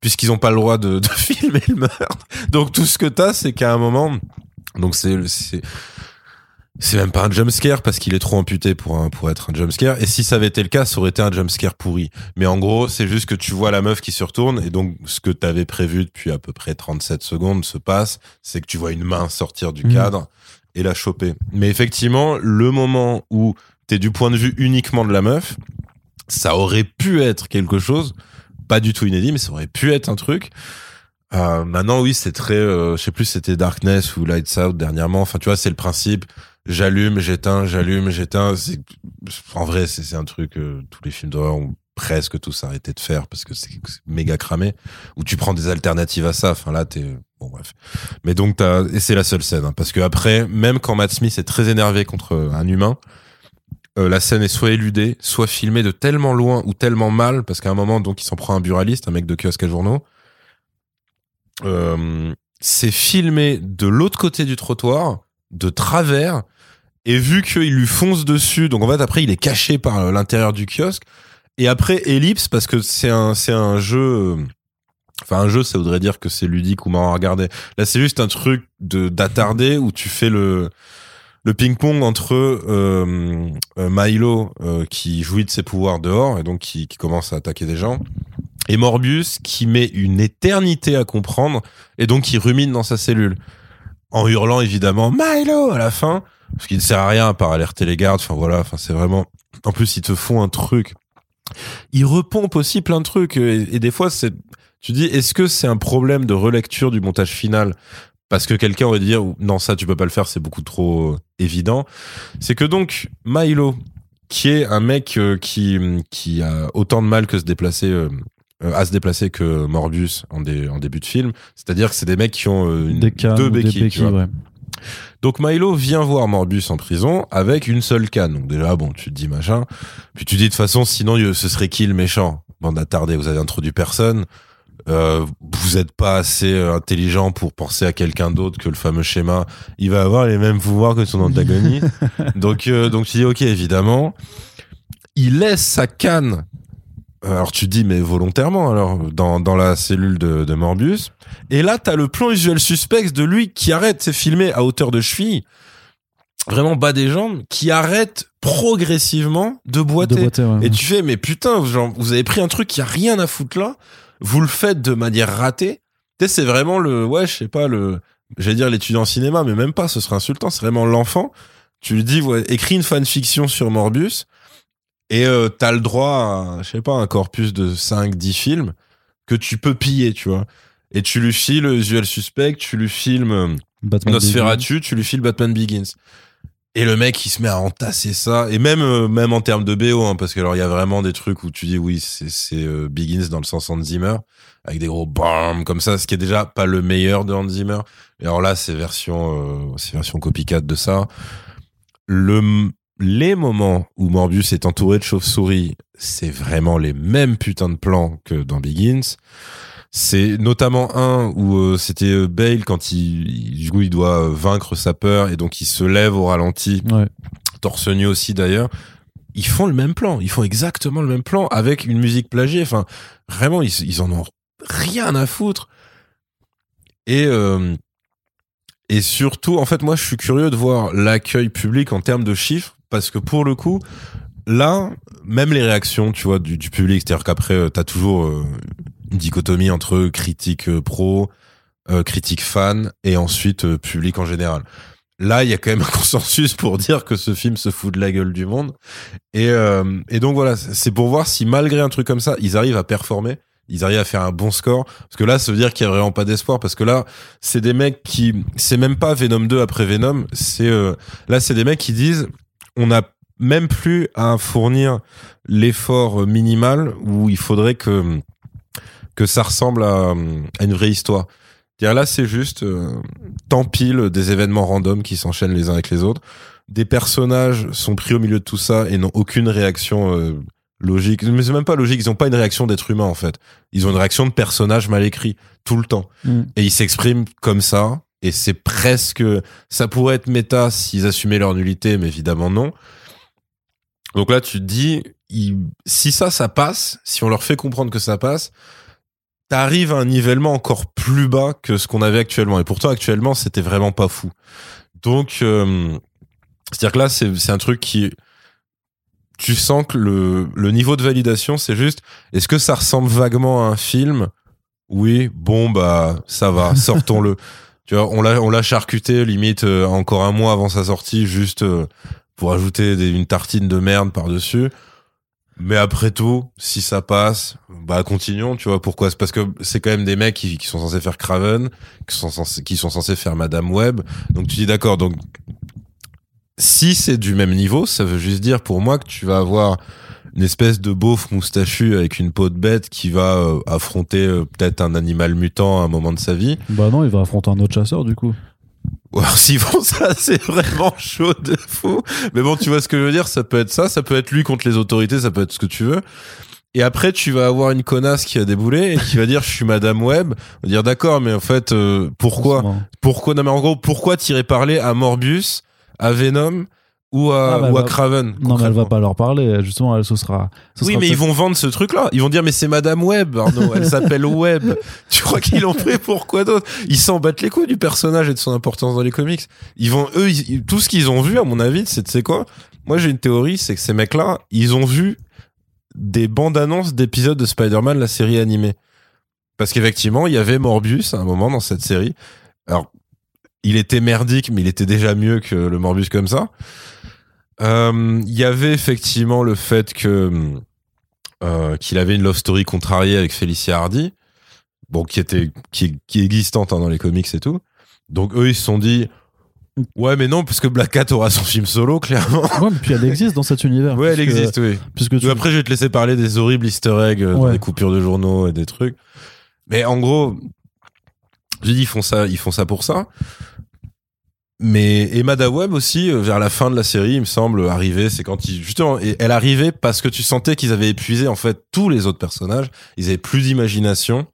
puisqu'ils ont pas le droit de, de (laughs) filmer le meurtre. Donc tout ce que t'as c'est qu'à un moment donc c'est c'est même pas un jumpscare parce qu'il est trop amputé pour un, pour être un jumpscare. Et si ça avait été le cas, ça aurait été un jumpscare pourri. Mais en gros, c'est juste que tu vois la meuf qui se retourne et donc ce que t'avais prévu depuis à peu près 37 secondes se passe, c'est que tu vois une main sortir du Mhm. cadre et la choper. Mais effectivement, le moment où t'es du point de vue uniquement de la meuf, ça aurait pu être quelque chose, pas du tout inédit, mais ça aurait pu être un truc. Euh, maintenant, oui, c'est très, euh, je sais plus, c'était Darkness ou Lights Out dernièrement. Enfin, tu vois, c'est le principe. J'allume, j'éteins, j'allume, j'éteins. En vrai, c'est un truc. euh, tous les films d'horreur ont presque tous arrêté de faire parce que c'est méga cramé. Ou tu prends des alternatives à ça. Enfin là, t'es bon, bref. Mais donc, t'as et c'est la seule scène, hein, parce que après, même quand Matt Smith est très énervé contre un humain, euh, la scène est soit éludée, soit filmée de tellement loin ou tellement mal, parce qu'à un moment, donc, il s'en prend un buraliste, un mec de kiosque à journaux. Euh, c'est filmé de l'autre côté du trottoir, de travers, et vu qu'il lui fonce dessus, donc en fait après il est caché par euh, l'intérieur du kiosque, et après ellipse parce que c'est un un jeu, euh, enfin un jeu ça voudrait dire que c'est ludique ou marrant à regarder. Là c'est juste un truc de d'attardé où tu fais le le ping-pong entre euh, Milo qui jouit de ses pouvoirs dehors et donc qui, qui commence à attaquer des gens et Morbius qui met une éternité à comprendre et donc qui rumine dans sa cellule en hurlant évidemment Milo à la fin parce qu'il ne sert à rien à part alerter les gardes. Enfin voilà. Enfin c'est vraiment en plus ils te font un truc. Ils repompent aussi plein de trucs. Et, et des fois c'est tu dis est-ce que c'est un problème de relecture du montage final? Parce que quelqu'un aurait dit dire non ça tu peux pas le faire c'est beaucoup trop euh, évident. C'est que donc Milo qui est un mec qui qui a autant de mal que se déplacer à se déplacer que Morbius en, en début de film. C'est-à-dire que c'est des mecs qui ont deux béquilles. Donc Milo vient voir Morbius en prison avec une seule canne. Donc déjà, bon, tu te dis machin. Puis tu dis de toute façon, sinon ce serait qui le méchant? Bande attardé, vous avez introduit personne. Euh, vous êtes pas assez euh, intelligent pour penser à quelqu'un d'autre que le fameux schéma. Il va avoir les mêmes pouvoirs que son antagoniste. (laughs) donc, euh, donc tu dis ok, évidemment. Il laisse sa canne. Alors tu dis mais volontairement alors dans, dans la cellule de, de Morbius. Et là t'as le plan visuel suspect de lui qui arrête, c'est filmé à hauteur de cheville, vraiment bas des jambes, qui arrête progressivement de boiter. Et tu fais mais putain, genre, vous avez pris un truc qui a rien à foutre là vous le faites de manière ratée. Tu sais, c'est vraiment le, ouais, je sais pas, le, j'allais dire l'étudiant en cinéma, mais même pas, ce serait insultant, c'est vraiment l'enfant. Tu lui dis, ouais, écris une fanfiction sur Morbius, et euh, t'as le droit à, je sais pas, un corpus de 5, 10 films que tu peux piller, tu vois. Et tu lui files Usual Suspect, tu lui filmes euh, Nosferatu, tu lui files Batman Begins. Et le mec, il se met à entasser ça, et même euh, même en termes de BO, hein, parce que alors il y a vraiment des trucs où tu dis oui, c'est c'est euh, Begins dans le sens Hans Zimmer, avec des gros bam comme ça, ce qui est déjà pas le meilleur de Hans Zimmer. Et alors là, c'est version euh, c'est version copycat de ça. Le les moments où Morbius est entouré de chauves-souris, c'est vraiment les mêmes putains de plans que dans Begins. C'est notamment un où euh, c'était euh, Bale quand il, du coup, il doit euh, vaincre sa peur et donc il se lève au ralenti, ouais. torse nu aussi d'ailleurs. Ils font le même plan, ils font exactement le même plan avec une musique plagiée. Enfin, vraiment, ils, ils en ont rien à foutre. Et et surtout, en fait, moi, je suis curieux de voir l'accueil public en termes de chiffres parce que pour le coup, là, même les réactions, tu vois, du, public, c'est-à-dire qu'après, t'as toujours une dichotomie entre critique euh, pro, euh, critique fan et ensuite euh, public en général. Là, il y a quand même un (laughs) consensus pour dire que ce film se fout de la gueule du monde. Et, et donc voilà, c'est pour voir si malgré un truc comme ça, ils arrivent à performer ils arrivent à faire un bon score parce que là ça veut dire qu'il y a vraiment pas d'espoir parce que là c'est des mecs qui c'est même pas Venom 2 après Venom c'est là c'est des mecs qui disent on n'a même plus à fournir l'effort minimal où il faudrait que que ça ressemble à, une vraie histoire. Dire là, c'est juste euh, t'empiles des événements random qui s'enchaînent les uns avec les autres. Des personnages sont pris au milieu de tout ça et n'ont aucune réaction euh, logique. Mais c'est même pas logique. Ils n'ont pas une réaction d'être humain en fait. Ils ont une réaction de personnage mal écrit tout le temps. Mm. Et ils s'expriment comme ça. Et c'est presque. Ça pourrait être méta s'ils assumaient leur nullité, mais évidemment non. Donc là, tu te dis, si ça, ça passe, si on leur fait comprendre que ça passe, t'arrives à un nivellement encore plus bas que ce qu'on avait actuellement. Et pourtant, actuellement, c'était vraiment pas fou. Donc, euh, c'est-à-dire que là, c'est un truc qui... Tu sens que le, le niveau de validation, c'est juste, est-ce que ça ressemble vaguement à un film? Oui, bon, bah, ça va, sortons-le. (laughs) tu vois, on l'a, on l'a charcuté limite euh, encore un mois avant sa sortie, juste euh, pour ajouter une tartine de merde par-dessus. Mais après tout, si ça passe, bah continuons, tu vois. Pourquoi? C'est parce que c'est quand même des mecs qui, qui, sont censés faire Craven, qui sont censés, qui sont censés faire Madame Web. Donc tu dis d'accord. Donc si c'est du même niveau, ça veut juste dire pour moi que tu vas avoir une espèce de beauf moustachu avec une peau de bête qui va euh, affronter euh, peut-être un animal mutant à un moment de sa vie. Bah non, il va affronter un autre chasseur du coup. Ou alors (laughs) s'ils font ça, c'est vraiment chaud de fou. Mais bon, tu vois ce que je veux dire, ça peut être ça, ça peut être lui contre les autorités, ça peut être ce que tu veux. Et après, tu vas avoir une connasse qui a déboulé et qui va dire je suis Madame Web. On va dire d'accord, mais en fait, euh, pourquoi, pourquoi, non mais en gros, pourquoi tirer parler à Morbius, à Venom, ou à, ah, ou à Craven. Non, mais elle va pas leur parler, justement, elle, ce sera. oui, mais ils vont vendre ce truc-là. Ils vont dire, mais c'est Madame Web, Arnaud, elle s'appelle Web. (laughs) Tu crois qu'ils l'ont pris pour quoi d'autre? Ils s'en battent les couilles du personnage et de son importance dans les comics. Ils vont, eux, tout ce qu'ils ont vu, à mon avis, c'est, tu sais quoi? Moi, j'ai une théorie, c'est que ces mecs-là, ils ont vu des bandes annonces d'épisodes de Spider-Man, la série animée. Parce qu'effectivement, il y avait Morbius à un moment dans cette série. Alors, il était merdique, mais il était déjà mieux que le Morbius comme ça. Euh, il y avait effectivement le fait que euh, qu'il avait une love story contrariée avec Felicia Hardy, bon qui était qui, qui est existante hein, dans les comics et tout. Donc eux ils se sont dit Ouais, mais non, parce que Black Cat aura son film solo, clairement. Ouais, mais puis elle existe dans cet univers. Ouais, elle existe, oui. Puisque tu... Après, je vais te laisser parler des horribles easter eggs, euh, des coupures de journaux et des trucs. Mais en gros, j'ai dit, ils font ça, ils font ça pour ça. Mais Emma Daweb aussi, euh, vers la fin de la série, il me semble, arriver, c'est quand il, justement, elle arrivait parce que tu sentais qu'ils avaient épuisé, en fait, tous les autres personnages. Ils avaient plus d'imagination.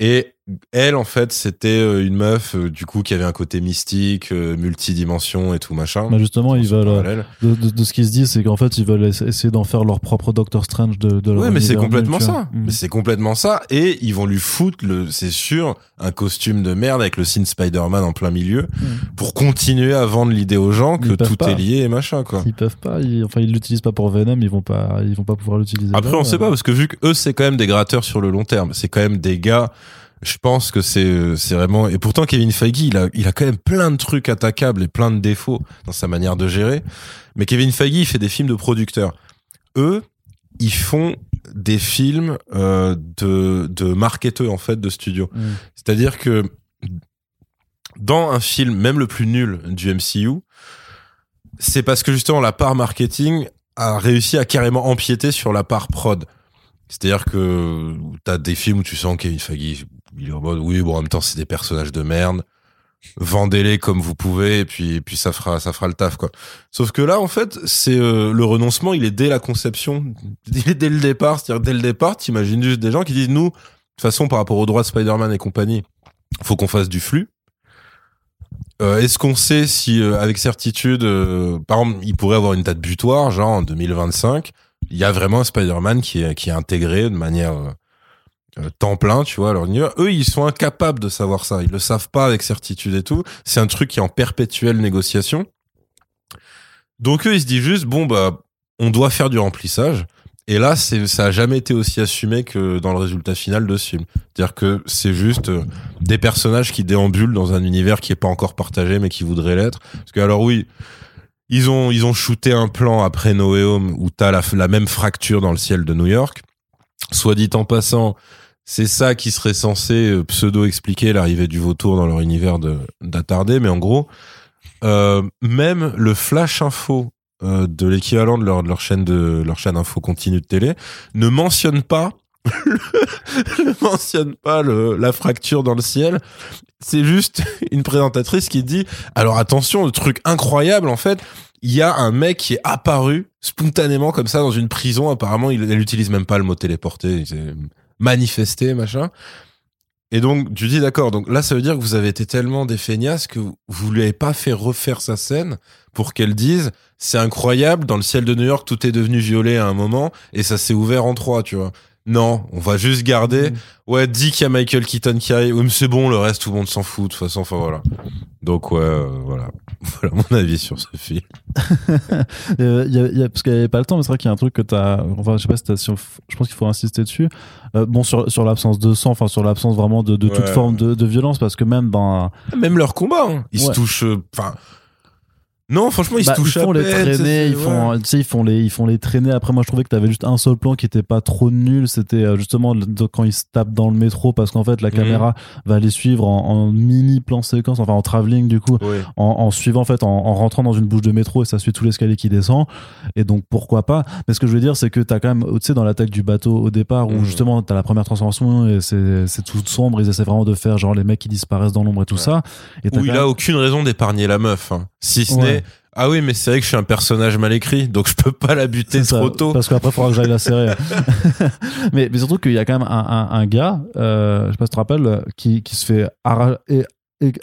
Et elle, en fait, c'était euh, une meuf, euh, du coup, qui avait un côté mystique, euh, multidimension et tout machin. Mais justement, ils veulent, de, de, ce qu'ils se disent, c'est qu'en fait, ils veulent essayer d'en faire leur propre Doctor Strange de, de Ouais, mais c'est complètement ça. Mm. Mais c'est complètement ça. Et ils vont lui foutre le, c'est sûr, un costume de merde avec le signe Spider-Man en plein milieu mm. pour continuer à vendre l'idée aux gens que tout est lié et machin, quoi. Ils peuvent pas, enfin, ils l'utilisent pas pour Venom, ils vont pas, ils vont pas pouvoir l'utiliser. Après, on sait pas, parce que vu que eux, c'est quand même des gratteurs sur le long terme. C'est quand même des gars, je pense que c'est c'est vraiment et pourtant Kevin Feige il a il a quand même plein de trucs attaquables et plein de défauts dans sa manière de gérer. Mais Kevin Feige il fait des films de producteurs. Eux ils font des films euh, de de marketeurs en fait de studio mm. c'est-à-dire que dans un film même le plus nul du MCU c'est parce que justement la part marketing a réussi à carrément empiéter sur la part prod. C'est-à-dire que t'as des films où tu sens Kevin Feige il est oui bon en même temps c'est des personnages de merde. Vendez-les comme vous pouvez et puis puis ça fera ça fera le taf quoi. Sauf que là en fait c'est euh, le renoncement il est dès la conception. (laughs) Il est dès le départ c'est-à-dire dès le départ t'imagines juste des gens qui disent nous de toute façon par rapport aux droits de Spider-Man et compagnie faut qu'on fasse du flux. Euh, est-ce qu'on sait si euh, avec certitude par exemple il pourrait avoir une date butoir genre en 2025 il y a vraiment un Spider-Man qui est qui est intégré de manière euh, temps plein, tu vois, leur univers. Eux, ils sont incapables de savoir ça. Ils le savent pas avec certitude et tout. C'est un truc qui est en perpétuelle négociation. Donc eux, ils se disent juste, bon, bah, on doit faire du remplissage. Et là, c'est, ça a jamais été aussi assumé que dans le résultat final de ce film. C'est-à-dire que c'est juste euh, des personnages qui déambulent dans un univers qui est pas encore partagé, mais qui voudrait l'être. Parce que alors oui, ils ont, ils ont shooté un plan après No Home où t'as la, la même fracture dans le ciel de New York. Soit dit en passant, c'est ça qui serait censé euh, pseudo-expliquer l'arrivée du vautour dans leur univers d'attardé, mais en gros, euh, même le flash info euh, de l'équivalent de leur, chaîne de leur chaîne info continue de télé ne mentionne pas (laughs) ne mentionne pas la fracture dans le ciel. C'est juste (laughs) une présentatrice qui dit alors attention, le truc incroyable en fait, il y a un mec qui est apparu spontanément comme ça dans une prison. Apparemment, il, elle utilise même pas le mot téléporté manifester, machin. Et donc, tu dis d'accord. Donc là, ça veut dire que vous avez été tellement des feignasses que vous lui avez pas fait refaire sa scène pour qu'elle dise c'est incroyable, dans le ciel de New York, tout est devenu violet à un moment et ça s'est ouvert en trois, tu vois. Non, on va juste garder. Mm. Ouais, dis qu'il y a Michael Keaton qui arrive. Oui, mais c'est bon, le reste, tout le monde s'en fout, de toute façon. Enfin, voilà. Donc, ouais, euh, voilà. (laughs) Voilà mon avis sur ce film. (laughs) Euh, y a, parce qu'il n'y avait pas le temps, mais c'est vrai qu'il y a un truc que tu as. Enfin, je sais pas si, si Je pense qu'il faut insister dessus. Euh, bon, sur, sur l'absence de sang, enfin, sur l'absence vraiment de, de toute forme de, de, violence, parce que même, ben. Même leur combat, hein. ils se touchent. Enfin. Non, franchement, ils se bah, touchent ils font les traîner, ils font, tu sais, ils font les, ils font les traîner. Après, moi, je trouvais que t'avais juste un seul plan qui était pas trop nul. C'était euh, justement quand ils se tapent dans le métro parce qu'en fait, la mhm. caméra va les suivre en, mini plan séquence, enfin en travelling du coup, en, suivant en fait, en, rentrant dans une bouche de métro et ça suit tout l'escalier qui descend. Et donc pourquoi pas? Mais ce que je veux dire, c'est que t'as quand même, tu sais, dans l'attaque du bateau au départ où mhm. justement t'as la première transformation et c'est, tout sombre. Ils essaient vraiment de faire genre les mecs qui disparaissent dans l'ombre et tout ça. Et où il a aucune raison d'épargner la meuf, hein. Si ce n'est ah oui, mais c'est vrai que je suis un personnage mal écrit, donc je peux pas la buter trop tôt. Parce qu'après, il faudra que j'aille la serrer. (laughs) (laughs) mais, mais surtout qu'il y a quand même un, un, un gars, euh, je sais pas si tu te rappelles, qui, qui se fait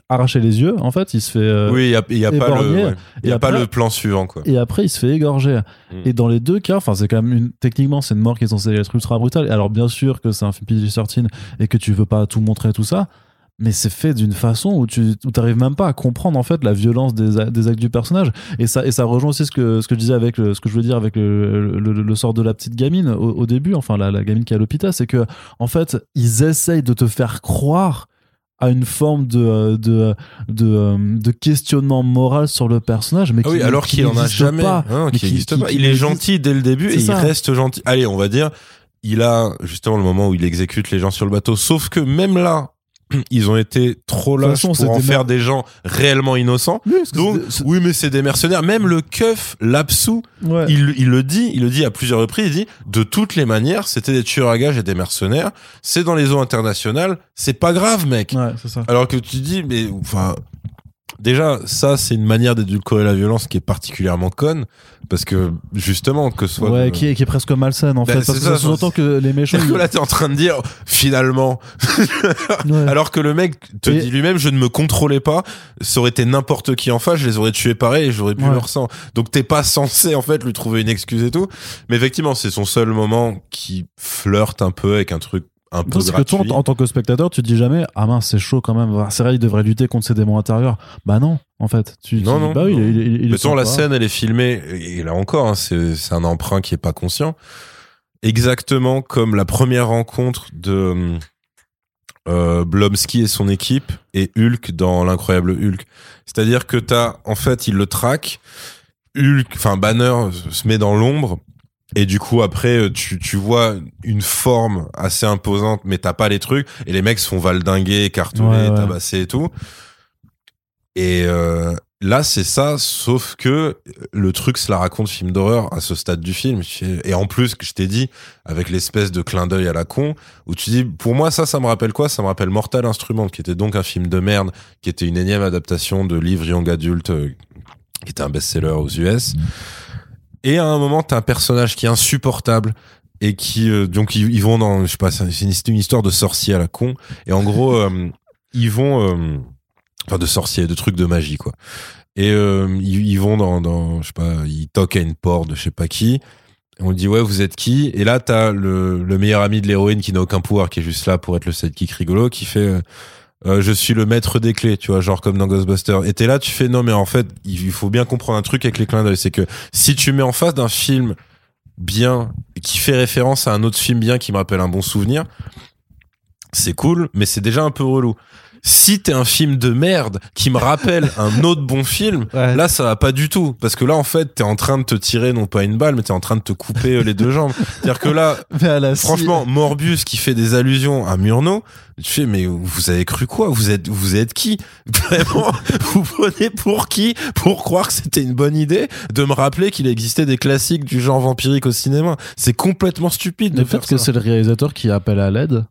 arracher les yeux, en fait, il se fait. Euh, oui, il y a, y a pas le, il y a pas le plan suivant, quoi. Et après, il se fait égorger. Hmm. Et dans les deux cas, enfin, c'est quand même une, techniquement, c'est une mort qui est censée être ultra brutale. Alors, bien sûr que c'est un film PG-13 et que tu veux pas tout montrer, tout ça mais c'est fait d'une façon où tu n'arrives même pas à comprendre en fait la violence des, des, actes du personnage. Et ça et ça rejoint aussi ce que ce que je disais avec ce que je veux dire avec le, le, sort de la petite gamine au, début enfin la, la, gamine qui est à l'hôpital c'est que en fait ils essayent de te faire croire à une forme de de, de, de questionnement moral sur le personnage mais ah oui, alors qu'il en a jamais. pas, hein, pas. il est gentil dès le début et il reste gentil. Allez on va dire il a justement le moment où il exécute les gens sur le bateau sauf que même là (clears throat) ils ont été trop lâches pour en faire des gens réellement innocents. Donc, oui, mais c'est des mercenaires. Même le keuf, l'absou, il, il, le dit, il le dit à plusieurs reprises, il dit, de toutes les manières, c'était des tueurs à gages et des mercenaires. C'est dans les eaux internationales. C'est pas grave, mec. Ouais, ça. Alors que tu dis, mais, enfin, Déjà, ça, c'est une manière d'édulcorer la violence qui est particulièrement conne, parce que justement, que ce soit. Ouais, qui, est, qui est presque malsaine en ben, fait, parce que ça sous-entend que les méchants. (laughs) que là, t'es en train de dire, finalement. (laughs) Alors que le mec te dit lui-même, je ne me contrôlais pas, ça aurait été n'importe qui en face, je les aurais tués pareil et j'aurais pu leur sang. Donc t'es pas censé, en fait, lui trouver une excuse et tout. Mais effectivement, c'est son seul moment qui flirte un peu avec un truc un peu que toi, en, tant que spectateur, tu te dis jamais, ah mince, c'est chaud quand même. C'est vrai, il devrait lutter contre ses démons intérieurs. Bah non, en fait. Tu, non, non. bah oui, il, il, la scène, elle est filmée, et là encore, hein, c'est un emprunt qui est pas conscient. Exactement comme la première rencontre de euh, Blomsky et son équipe et Hulk dans l'incroyable Hulk. C'est-à-dire que t'as, en fait, il le traque. Hulk, enfin Banner se met dans l'ombre et du coup, après, euh, tu, tu vois une forme assez imposante, mais t'as pas les trucs. Et les mecs se font valdinguer, cartonner, tabasser et tout. Et euh, là, c'est ça, sauf que le truc se la raconte film d'horreur à ce stade du film. Et en plus, que je t'ai dit, avec l'espèce de clin d'œil à la con, où tu dis, pour moi, ça, ça me rappelle quoi? Ça me rappelle Mortal Instrument, qui était donc un film de merde, qui était une énième adaptation de livre young adulte, euh, qui était un best-seller aux US. Et à un moment, t'as un personnage qui est insupportable et qui euh, donc ils, vont dans je sais pas c'est une, histoire de sorcier à la con. Et en gros (laughs) euh, ils vont euh, enfin de sorcier de trucs de magie quoi. Et ils, vont dans, dans je sais pas ils toquent à une porte de je sais pas qui. On dit ouais vous êtes qui? Et là t'as le, le meilleur ami de l'héroïne qui n'a aucun pouvoir qui est juste là pour être le sidekick rigolo qui fait euh, je suis le maître des clés, tu vois, genre comme dans Ghostbusters. Et t'es là, tu fais non, mais en fait, il faut bien comprendre un truc avec les clins d'œil, c'est que si tu mets en face d'un film bien qui fait référence à un autre film bien qui me rappelle un bon souvenir, c'est cool, mais c'est déjà un peu relou si t'es un film de merde qui me rappelle (laughs) un autre bon film, là ça va pas du tout. Parce que là en fait t'es en train de te tirer non pas une balle mais t'es en train de te couper euh, les deux jambes. C'est-à-dire que là, (laughs) franchement, Morbius qui fait des allusions à Murnau, tu fais mais vous avez cru quoi? Vous êtes vous êtes qui? (laughs) Vraiment Vous prenez pour qui? Pour croire que c'était une bonne idée de me rappeler qu'il existait des classiques du genre vampirique au cinéma. C'est complètement stupide. Le fait que c'est le réalisateur qui appelle à l'aide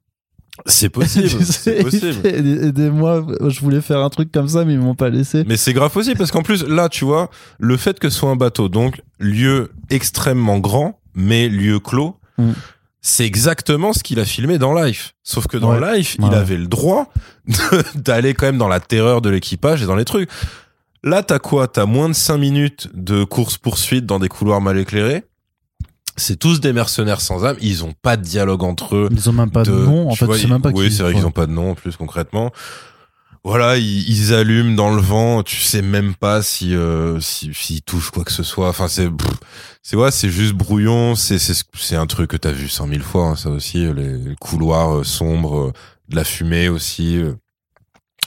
c'est possible. (laughs) c'est possible. Aidez-moi, je voulais faire un truc comme ça, mais ils m'ont pas laissé. Mais c'est grave aussi parce qu'en plus, là, tu vois, le fait que ce soit un bateau, donc lieu extrêmement grand, mais lieu clos, mm. c'est exactement ce qu'il a filmé dans Life. Sauf que dans Life, il avait le droit (laughs) d'aller quand même dans la terreur de l'équipage et dans les trucs. Là, t'as quoi? T'as moins de 5 minutes de course-poursuite dans des couloirs mal éclairés c'est tous des mercenaires sans âme. Ils ont pas de dialogue entre eux. Ils ont même pas de, nom. En fait, c'est même pas Oui, c'est vrai qu'ils ont pas de nom en plus concrètement. Voilà, ils, allument dans le vent. Tu sais même pas si euh, s'ils touchent quoi que ce soit. Enfin, c'est c'est ouais, c'est juste brouillon. C'est c'est un truc que t'as vu cent mille fois. Hein, ça aussi, les, couloirs euh, sombres, euh, de la fumée aussi. Euh,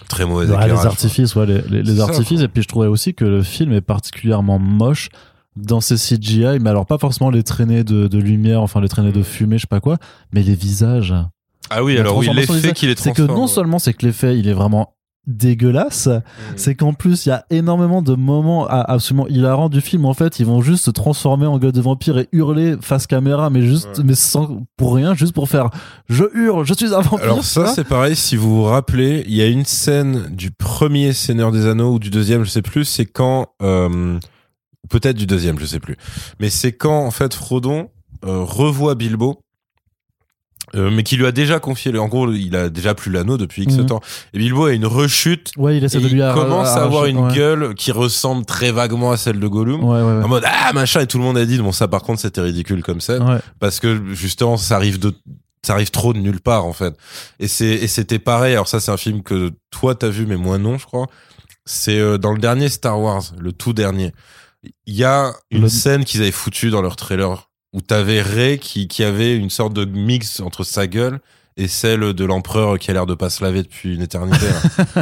très mauvais ouais, Les artifices, ouais, les, les, artifices. Et puis je trouvais aussi que le film est particulièrement moche dans ces CGI, mais alors pas forcément les traînées de, de lumière, enfin les traînées de fumée, je sais pas quoi, mais les visages. Ah oui, alors oui, l'effet qu'il est C'est que non seulement c'est que l'effet il est vraiment dégueulasse, mm. c'est qu'en plus il y a énormément de moments absolument hilarants du film en fait, ils vont juste se transformer en gueule de vampire et hurler face caméra mais juste mais sans pour rien, juste pour faire je hurle, je suis un vampire. Alors ça c'est pareil, si vous vous rappelez, il y a une scène du premier Seigneur des Anneaux ou du deuxième, je sais plus, c'est quand euh, peut-être du deuxième, je sais plus. Mais c'est quand en fait Frodon euh, revoit Bilbo. Euh, mais qui lui a déjà confié, en gros, il a déjà plus l'anneau depuis X mhm. temps. Et Bilbo a une rechute. Ouais, il essaie de lui commence à avoir une gueule qui ressemble très vaguement à celle de Gollum. en mode, ah, machin, et tout le monde a dit, bon, ça, par contre, c'était ridicule comme ça. Parce que, justement, ça arrive de, ça arrive trop de nulle part, en fait. Et c'est, et c'était pareil. Alors ça, c'est un film que toi, t'as vu, mais moi, non, je crois. C'est euh, dans le dernier Star Wars, le tout dernier. Il y a une scène qu'ils avaient foutue dans leur trailer où t'avais Ray qui, qui avait une sorte de mix entre sa gueule et celle de l'empereur qui a l'air de pas se laver depuis une éternité. (laughs) tu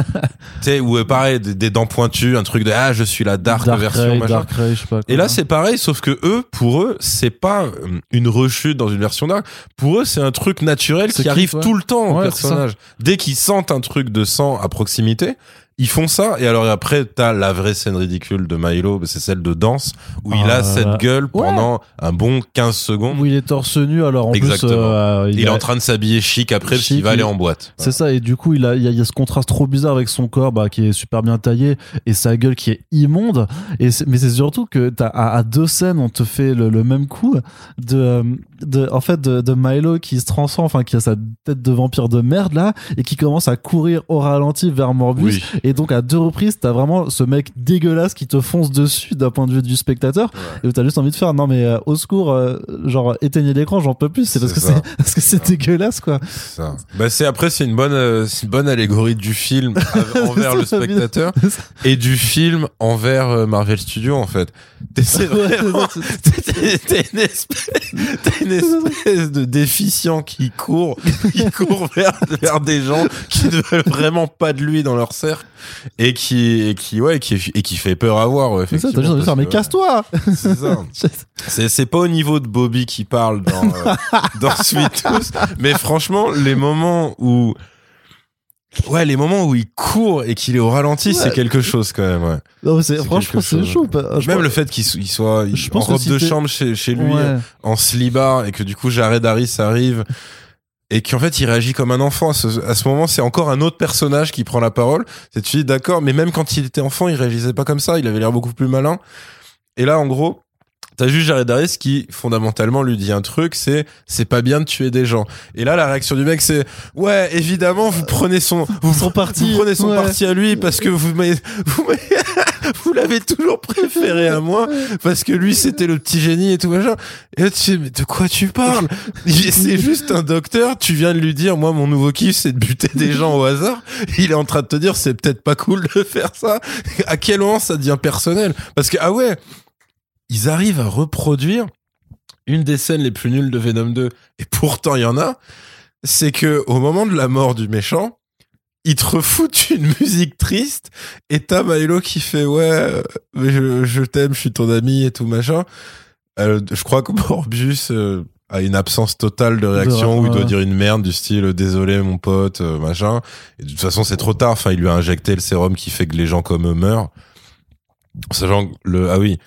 sais, ou euh, pareil, des, dents pointues, un truc de ah je suis la dark, version. Dark Ray, je sais pas et là c'est pareil, sauf que eux, pour eux, c'est pas euh, une rechute dans une version dark. Pour eux, c'est un truc naturel qui arrive tout le temps au personnage. Dès qu'ils sentent un truc de sang à proximité, ils font ça et alors après t'as la vraie scène ridicule de Milo c'est celle de danse où il a ah cette gueule pendant un bon 15 secondes. Où il est torse nu alors en Exactement. plus euh, il, est en train de s'habiller chic après parce qu'il va aller en boîte. C'est ça et du coup il a il y, a ce contraste trop bizarre avec son corps bah, qui est super bien taillé et sa gueule qui est immonde. Et mais c'est surtout que t'as à, deux scènes on te fait le, même coup de, euh, de en fait de, de Milo qui se transforme enfin qui a sa tête de vampire de merde là et qui commence à courir au ralenti vers Morbus et donc à deux reprises, t'as vraiment ce mec dégueulasse qui te fonce dessus d'un point de vue du spectateur. Et où t'as juste envie de faire non mais euh, au secours, euh, genre éteignez l'écran, j'en peux plus. C'est parce que c'est (laughs) parce que c'est dégueulasse quoi. Ça. Bah c'est après c'est une bonne euh, c'est une bonne allégorie du film (laughs) envers le spectateur et du film envers Marvel Studios en fait. T'es (laughs) une espèce, une espèce de déficient qui court qui (laughs) court vers, vers des gens qui ne veulent vraiment pas de lui dans leur cercle et qui et qui ouais qui et qui fait peur à voir ouais. C'est ça, t'as juste envie de mais casse-toi. C'est ça. (laughs) c'est c'est pas au niveau de Bobby qui parle dans euh, (laughs) dans Sweet Tooth, mais franchement les moments où Ouais, les moments où il court et qu'il est au ralenti, c'est quelque chose quand même. Ouais. Non, c'est, franchement, c'est chaud. même le fait qu'il soit je en robe de chambre chez, chez lui, en slibar, et que du coup Jared Harris arrive et qu'en fait il réagit comme un enfant. À ce, moment, c'est encore un autre personnage qui prend la parole. C'est tu dis d'accord, mais même quand il était enfant, il réagissait pas comme ça. Il avait l'air beaucoup plus malin. Et là, en gros, T'as juste Jared Harris qui fondamentalement lui dit un truc, c'est c'est pas bien de tuer des gens. Et là la réaction du mec c'est ouais évidemment vous prenez son vous, son parti, vous prenez son parti à lui parce que vous vous (laughs) vous l'avez toujours préféré à moi parce que lui c'était le petit génie et tout machin. Et là tu dis mais de quoi tu parles? C'est juste un docteur, tu viens de lui dire moi mon nouveau kiff c'est de buter des gens au hasard. Il est en train de te dire c'est peut-être pas cool de faire ça. À quel moment ça devient personnel? Parce que ah ouais ils arrivent à reproduire une des scènes les plus nulles de Venom 2, et pourtant il y en a, c'est que au moment de la mort du méchant, ils te refoutent (laughs) une musique triste, et t'as Milo qui fait ouais, mais je, t'aime, je suis ton ami et tout machin. Euh, je crois que (laughs) Morbius euh, a une absence totale de réaction où il doit dire une merde du style désolé mon pote euh, machin. Et de toute façon c'est trop tard. Enfin il lui a injecté le sérum qui fait que les gens comme eux meurent. Sachant le ah oui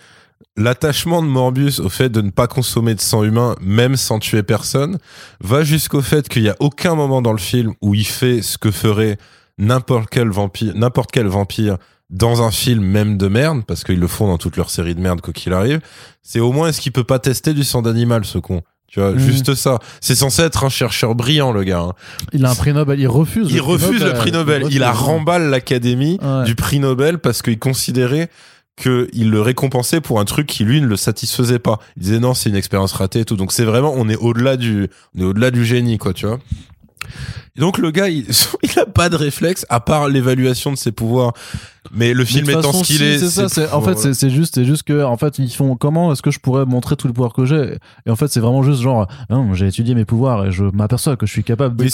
l'attachement de Morbius au fait de ne pas consommer de sang humain, même sans tuer personne, va jusqu'au fait qu'il n'y a aucun moment dans le film où il fait ce que ferait n'importe quel vampire, n'importe quel vampire dans un film même de merde, parce qu'ils le font dans toute leur série de merde quoi qu'il arrive. C'est au moins est-ce qu'il peut pas tester du sang d'animal, ce con? Tu vois, mmh. juste ça. C'est censé être un chercheur brillant, le gars. Hein. Il a un prix Nobel. Il refuse. Il refuse le prix Nobel. Il a remballe l'académie du prix Nobel parce qu'il considérait qu'il le récompensait pour un truc qui lui ne le satisfaisait pas. Il disait non, c'est une expérience ratée et tout. Donc c'est vraiment, on est au-delà du, on est au-delà du génie, quoi, tu vois. Et donc le gars, il, (laughs) il a pas de réflexe à part l'évaluation de ses pouvoirs. Mais le film étant ce qu'il est, c'est ça. En fait, c'est juste, c'est juste que, en fait, ils font comment est-ce que je pourrais montrer tous les pouvoirs que j'ai? Et en fait, c'est vraiment juste genre, non, j'ai étudié mes pouvoirs et je m'aperçois que je suis capable de oui,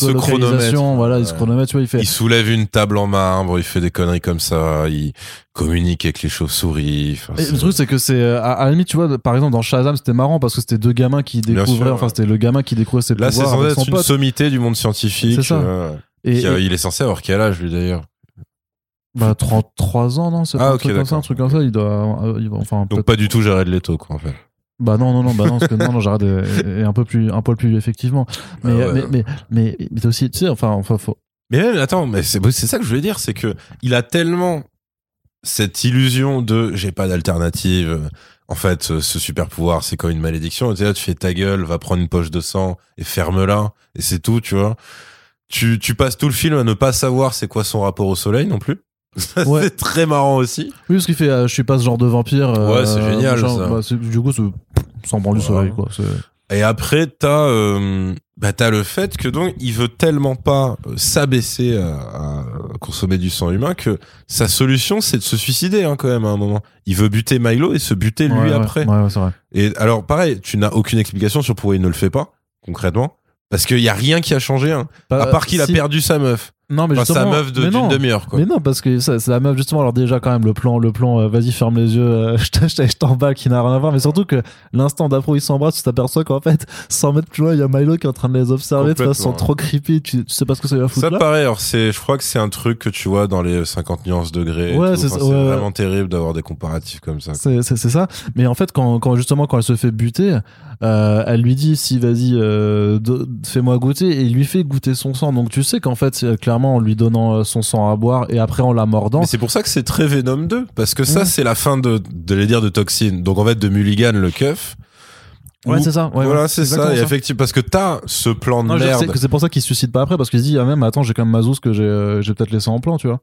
Voilà, il se chronomètre, tu vois, il fait. Il soulève une table en marbre, il fait des conneries comme ça, il communique avec les chauves-souris. le truc, c'est que c'est, euh, à, la limite, tu vois, par exemple, dans Shazam, c'était marrant parce que c'était deux gamins qui découvraient, enfin, c'était le gamin qui découvrait ses pouvoirs. Là, c'est une sommité du monde scientifique. C'est ça. Euh, et, il est censé avoir quel âge, lui, d'ailleurs? Bah 33 ans non, c'est ah, un, truc comme ça, un truc comme ça, il doit euh, il va, enfin Donc pas du tout Jared Leto quoi en fait. Bah non non non bah non parce que non, non Jared est, (laughs) un peu plus un poil plus effectivement. Mais ah mais, mais, mais mais aussi tu sais enfin enfin faut Mais même attends, mais c'est c'est ça que je voulais dire, c'est que il a tellement cette illusion de j'ai pas d'alternative. En fait, ce super pouvoir, c'est comme une malédiction. Tu, sais, tu fais ta gueule, va prendre une poche de sang et ferme-la, et c'est tout, tu vois. Tu, tu passes tout le film à ne pas savoir c'est quoi son rapport au soleil non plus. C'est très marrant aussi. Oui, parce qu'il fait, euh, je suis pas ce genre de vampire. Euh, ouais, c'est génial. ça. Bah, du coup, sans prendre du soleil, quoi. Et après, t'as, euh, bah, t'as le fait que donc, il veut tellement pas euh, s'abaisser à, à, consommer du sang humain que sa solution, c'est de se suicider, hein, quand même, à un moment. Il veut buter Milo et se buter lui après. Ouais, ouais, c'est vrai. Et alors, pareil, tu n'as aucune explication sur pourquoi il ne le fait pas, concrètement Parce qu'il y a rien qui a changé, hein. à part qu'il a perdu sa meuf. Non, mais sa meuf d'une demi-heure, quoi. Mais non, parce que c'est la meuf, justement. Alors, déjà, quand même, le plan, le plan, euh, vas-y, ferme les yeux, euh, (laughs) je t'emballe, qui n'a rien à voir. Mais surtout que l'instant d'après où ils s'embrassent, tu t'aperçois qu'en fait, 100 mètres plus loin, il y a Milo qui est en train de les observer de façon trop creepy. Tu, sais pas ce que ça va foutre. Ça, pareil, alors, c'est, je crois que c'est un truc que tu vois dans les 50 nuances degrés. Ouais, c'est vraiment terrible d'avoir des comparatifs comme ça. C'est ça. Mais en fait, quand, quand, justement, quand elle se fait buter, euh, elle lui dit, si, vas-y, euh, fais-moi goûter. Et il lui fait goûter son sang. Donc, tu sais qu'en fait, clairement, en lui donnant son sang à boire et après en la mordant. C'est pour ça que c'est très Venom 2 parce que ça c'est la fin de de les dire de Toxine. Donc en fait de Mulligan le keuf. Ouais, c'est ça. voilà, c'est ça. Et effectivement, parce que t'as ce plan de non, merde. C'est pour ça qu'il se suicide pas après, parce qu'il se dit, ah même, attends, j'ai quand même Mazous que j'ai, euh, j'ai peut-être laissé en plan, tu vois.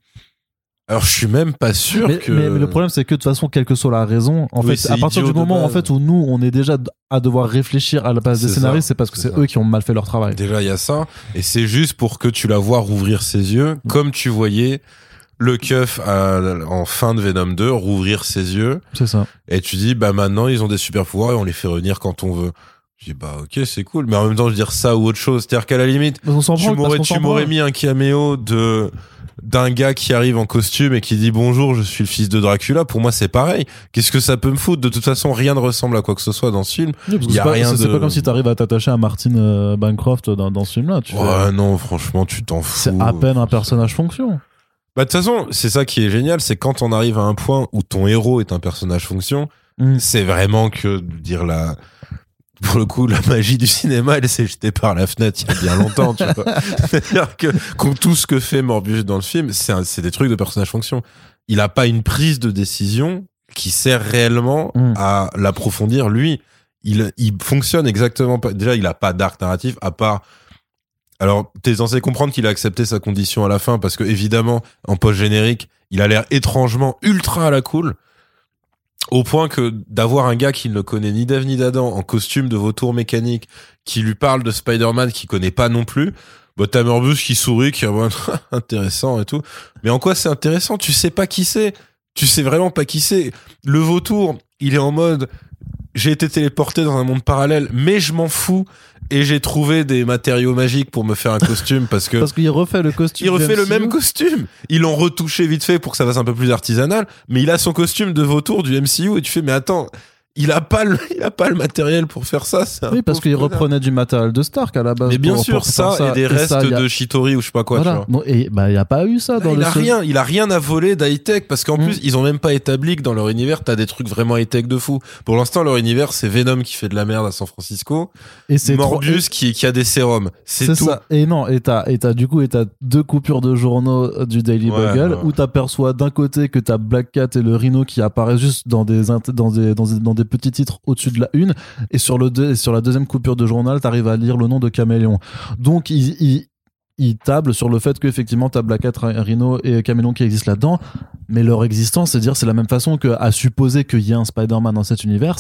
Alors je suis même pas sûr que. Mais, le problème c'est que de toute façon, quelle que soit la raison, en fait, à partir du moment en fait où nous on est déjà à devoir réfléchir à la place des scénaristes, c'est parce que c'est eux qui ont mal fait leur travail. Déjà il y a ça, et c'est juste pour que tu la vois rouvrir ses yeux, mm. comme tu voyais le keuf en fin de Venom 2 rouvrir ses yeux. C'est ça. Et tu dis bah maintenant ils ont des super pouvoirs et on les fait revenir quand on veut. Je dis bah ok c'est cool, mais en même temps je veux dire ça ou autre chose, c'est-à-dire qu'à la limite tu m'aurais mis un caméo de d'un gars qui arrive en costume et qui dit bonjour, je suis le fils de Dracula, pour moi c'est pareil. Qu'est-ce que ça peut me foutre? De toute façon, rien ne ressemble à quoi que ce soit dans ce film. Il y a rien C'est pas comme si t'arrives à t'attacher à Martin euh, Bancroft dans, dans ce film-là. ouais, non, franchement, tu t'en fous. C'est à peine un personnage fonction. Bah de toute façon, c'est ça qui est génial, c'est quand on arrive à un point où ton héros est un personnage fonction, mm. c'est vraiment que dire la pour le coup, la magie du cinéma, elle s'est jetée par la fenêtre il y a bien longtemps, tu vois. (laughs) C'est-à-dire que, tout ce que fait Morbius dans le film, c'est des trucs de personnage fonction. Il a pas une prise de décision qui sert réellement mm. à l'approfondir lui. Il, il fonctionne exactement pas. Déjà, il a pas d'arc narratif à part. Alors, t'es censé comprendre qu'il a accepté sa condition à la fin parce que évidemment, en post générique, il a l'air étrangement ultra à la cool. Au point que d'avoir un gars qui ne connaît ni d'Ève ni d'Adam en costume de vautour mécanique qui lui parle de Spider-Man qu'il connaît pas non plus, bah t'as qui sourit, qui est (laughs) intéressant et tout. Mais en quoi c'est intéressant? Tu sais pas qui c'est. Tu sais vraiment pas qui c'est. Le vautour, il est en mode j'ai été téléporté dans un monde parallèle, mais je m'en fous et j'ai trouvé des matériaux magiques pour me faire un costume parce que parce qu'il refait le costume. Il refait le même costume. Ils l'ont retouché vite fait pour que ça fasse un peu plus artisanal, mais il a son costume de vautour du MCU et tu fais mais attends, il a pas le, il a pas le matériel pour faire ça. Oui, parce qu'il reprenait du matériel de Stark à la base. Mais bien sûr, ça, et des restes de Shitori ou je sais pas quoi. Voilà. et bah il a pas eu ça dans il le. A rien, il a rien à voler d'high tech parce qu'en mm. plus ils ont même pas établi que dans leur univers t'as des trucs vraiment high tech de fou. Pour l'instant leur univers c'est Venom qui fait de la merde à San Francisco et c'est Morbius qui qui a des sérums. C'est tout. Ça. Et non, et t'as et t'as du coup et t'as deux coupures de journaux du Daily Bugle où t'aperçois d'un côté que t'as Black Cat et le Rhino qui apparaissent juste dans des dans des dans des, dans des petits titres au dessus de la une. Et sur le sur la deuxième coupure de journal t'arrives à lire le nom de Caméléon. Donc il, il, table sur le fait qu'effectivement t'as Black Cat, Rhino et Caméléon qui existent là-dedans. Mais leur existence c'est dire c'est la même façon que à supposer qu'il y ait un Spider-Man dans cet univers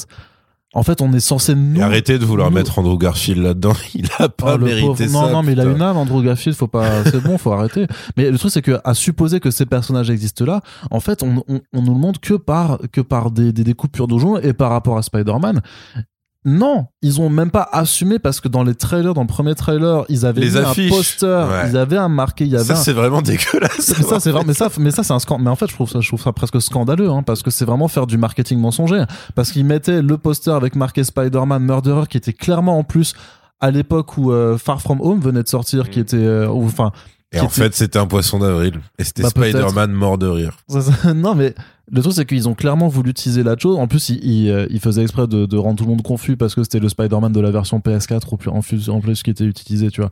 en fait, on est censé nous. arrêtez de vouloir mettre Andrew Garfield là-dedans. (laughs) Il a pas oh, mérité ça. Non, non, mais il a une âme, Andrew Garfield. Faut pas. (laughs) C'est bon, faut arrêter. Mais le truc, c'est que à supposer que ces personnages existent là, en fait, on, on, on nous le montre que par que par des, des, des coupures de et par rapport à Spider-Man. Non, ils ont même pas assumé parce que dans les trailers, dans le premier trailer, ils avaient mis un poster, ils avaient un marqué, il y avait. Ça c'est vraiment dégueulasse. (laughs) Mais ça c'est mais ça, mais ça c'est un scandale. Mais en fait, je trouve ça, je trouve ça presque scandaleux, hein, parce que c'est vraiment faire du marketing mensonger. Parce qu'ils mettaient le poster avec marqué Spider-Man Murderer, qui était clairement en plus à l'époque où euh, Far From Home venait de sortir, qui mm. était, euh, enfin. Et en fait, c'était un poisson d'avril. Et c'était bah, Spider-Man mort de rire. (laughs) non, mais le truc, c'est qu'ils ont clairement voulu utiliser la chose. En plus, ils, il, euh, faisaient exprès de, de, rendre tout le monde confus parce que c'était le Spider-Man de la version PS4 ou plus, en, plus, en plus qui était utilisé, tu vois,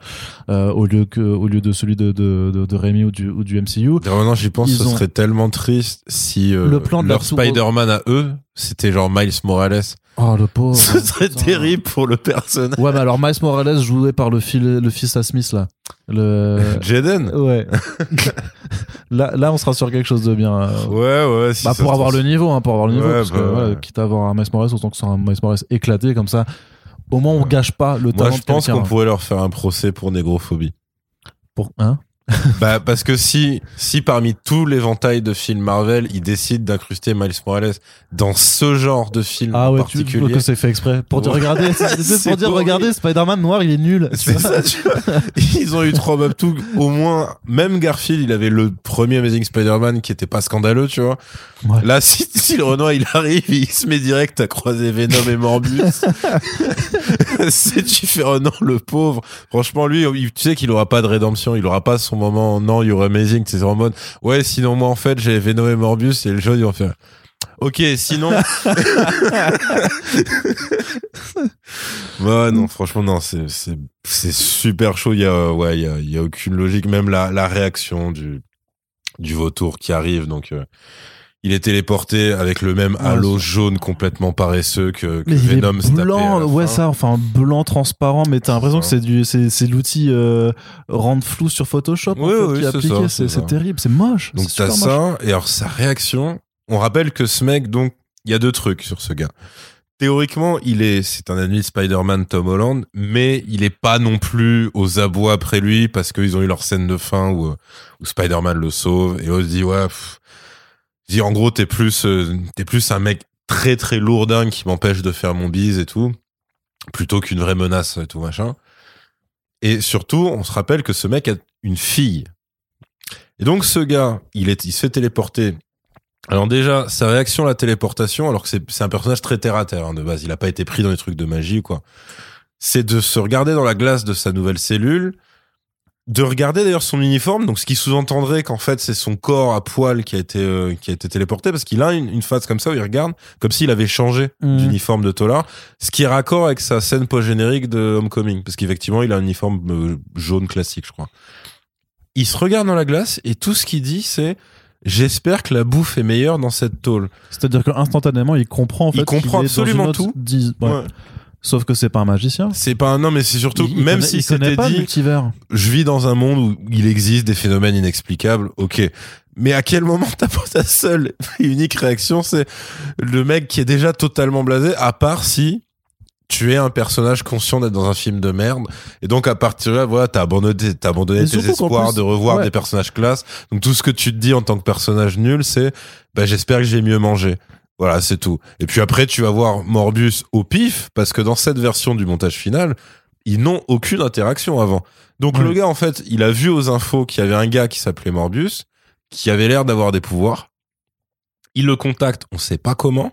euh, au lieu que, au lieu de celui de, de, de, de Rémi ou du, ou du MCU. maintenant, j'y pense, ce serait tellement triste si euh, le plan de leur Spider-Man à eux, c'était genre Miles Morales. Oh, le pauvre. Ce serait terrible pour le personnage. Ouais, mais alors Miles Morales joué par le, fil, le fils à Smith, là. Le... (laughs) Jaden Ouais. (laughs) là, là, on sera sur quelque chose de bien. Ouais, ouais. bah, pour avoir le niveau, hein, pour avoir le niveau. parce que, bah, quitte à avoir un Miles Morales, autant que ce soit un Miles Morales éclaté, comme ça. Au moins, on gâche pas le talent Moi, je pense qu'on pourrait leur faire un procès pour négrophobie. Pour, hein? (laughs) bah parce que si si parmi tout l'éventail de films Marvel, ils décident d'incruster Miles Morales dans ce genre de film ah ouais, particulier, tu que c'est fait exprès pour (laughs) dire regarder, pour dire regardez Spider-Man noir, il est nul. (laughs) C'est ça. Tu vois ils ont eu trois tout au moins même Garfield, il avait le premier Amazing Spider-Man qui était pas scandaleux, tu vois. Là, si, si le Renoir il arrive, il se met direct à croiser Venom et Morbus. c'est différent, le pauvre. Franchement, lui, tu sais qu'il aura pas de rédemption, il aura pas son moment non you're amazing c'est en mode ouais sinon moi en fait j'ai Venom et Morbius et le jeu ils vont faire ok sinon. (laughs) Ouais non franchement non c'est c'est c'est super chaud. Il y a ouais il y a, y a aucune logique. Même la la réaction du du vautour qui arrive donc euh, il est téléporté avec le même halo jaune complètement paresseux que, que Venom se blanc ouais ça enfin blanc transparent mais t'as l'impression que c'est du c'est l'outil euh, rendre flou sur Photoshop oui, en fait, est appliqué c'est terrible c'est moche donc t'as ça et alors sa réaction on rappelle que ce mec donc il y a deux trucs sur ce gars. Théoriquement, il est, c'est un ami Spider-Man Tom Holland, mais il est pas non plus aux abois après lui parce qu'ils ont eu leur scène de fin où, où Spider-Man le sauve et on se dit ouais, dis en gros t'es plus euh, t'es plus un mec très très lourdin qui m'empêche de faire mon bise et tout plutôt qu'une vraie menace et tout machin. Et surtout on se rappelle que ce mec a une fille. Et donc ce gars il est il se fait téléporter. Alors déjà sa réaction à la téléportation alors que c'est un personnage très terre à terre hein, de base. Il a pas été pris dans les trucs de magie quoi. C'est de se regarder dans la glace de sa nouvelle cellule de regarder d'ailleurs son uniforme, donc ce qui sous-entendrait qu'en fait c'est son corps à poil qui a été euh, qui a été téléporté parce qu'il a une, une, face comme ça où il regarde comme s'il avait changé mmh. d'uniforme de Tolar, ce qui est raccord avec sa scène post-générique de Homecoming parce qu'effectivement il a un uniforme euh, jaune classique je crois. Il se regarde dans la glace et tout ce qu'il dit c'est J'espère que la bouffe est meilleure dans cette tôle. C'est-à-dire qu'instantanément, il comprend en fait. Il comprend absolument tout. Ouais. Sauf que c'est pas un magicien. C'est pas un non, mais c'est surtout même si c'était dit. Je vis dans un monde où il existe des phénomènes inexplicables. Ok, mais à quel moment t'as pas ta seule et unique réaction, c'est le mec qui est déjà totalement blasé, à part si tu es un personnage conscient d'être dans un film de merde et donc à partir de là voilà t'as abandonné t'as abandonné tes espoirs de revoir des personnages classe donc tout ce que tu te dis en tant que personnage nul c'est bah j'espère que j'ai mieux mangé voilà, c'est tout. Et puis après, tu vas voir Morbius au pif, parce que dans cette version du montage final, ils n'ont aucune interaction avant. Donc le gars, en fait, il a vu aux infos qu'il y avait un gars qui s'appelait Morbius, qui avait l'air d'avoir des pouvoirs. Il le contacte, on sait pas comment.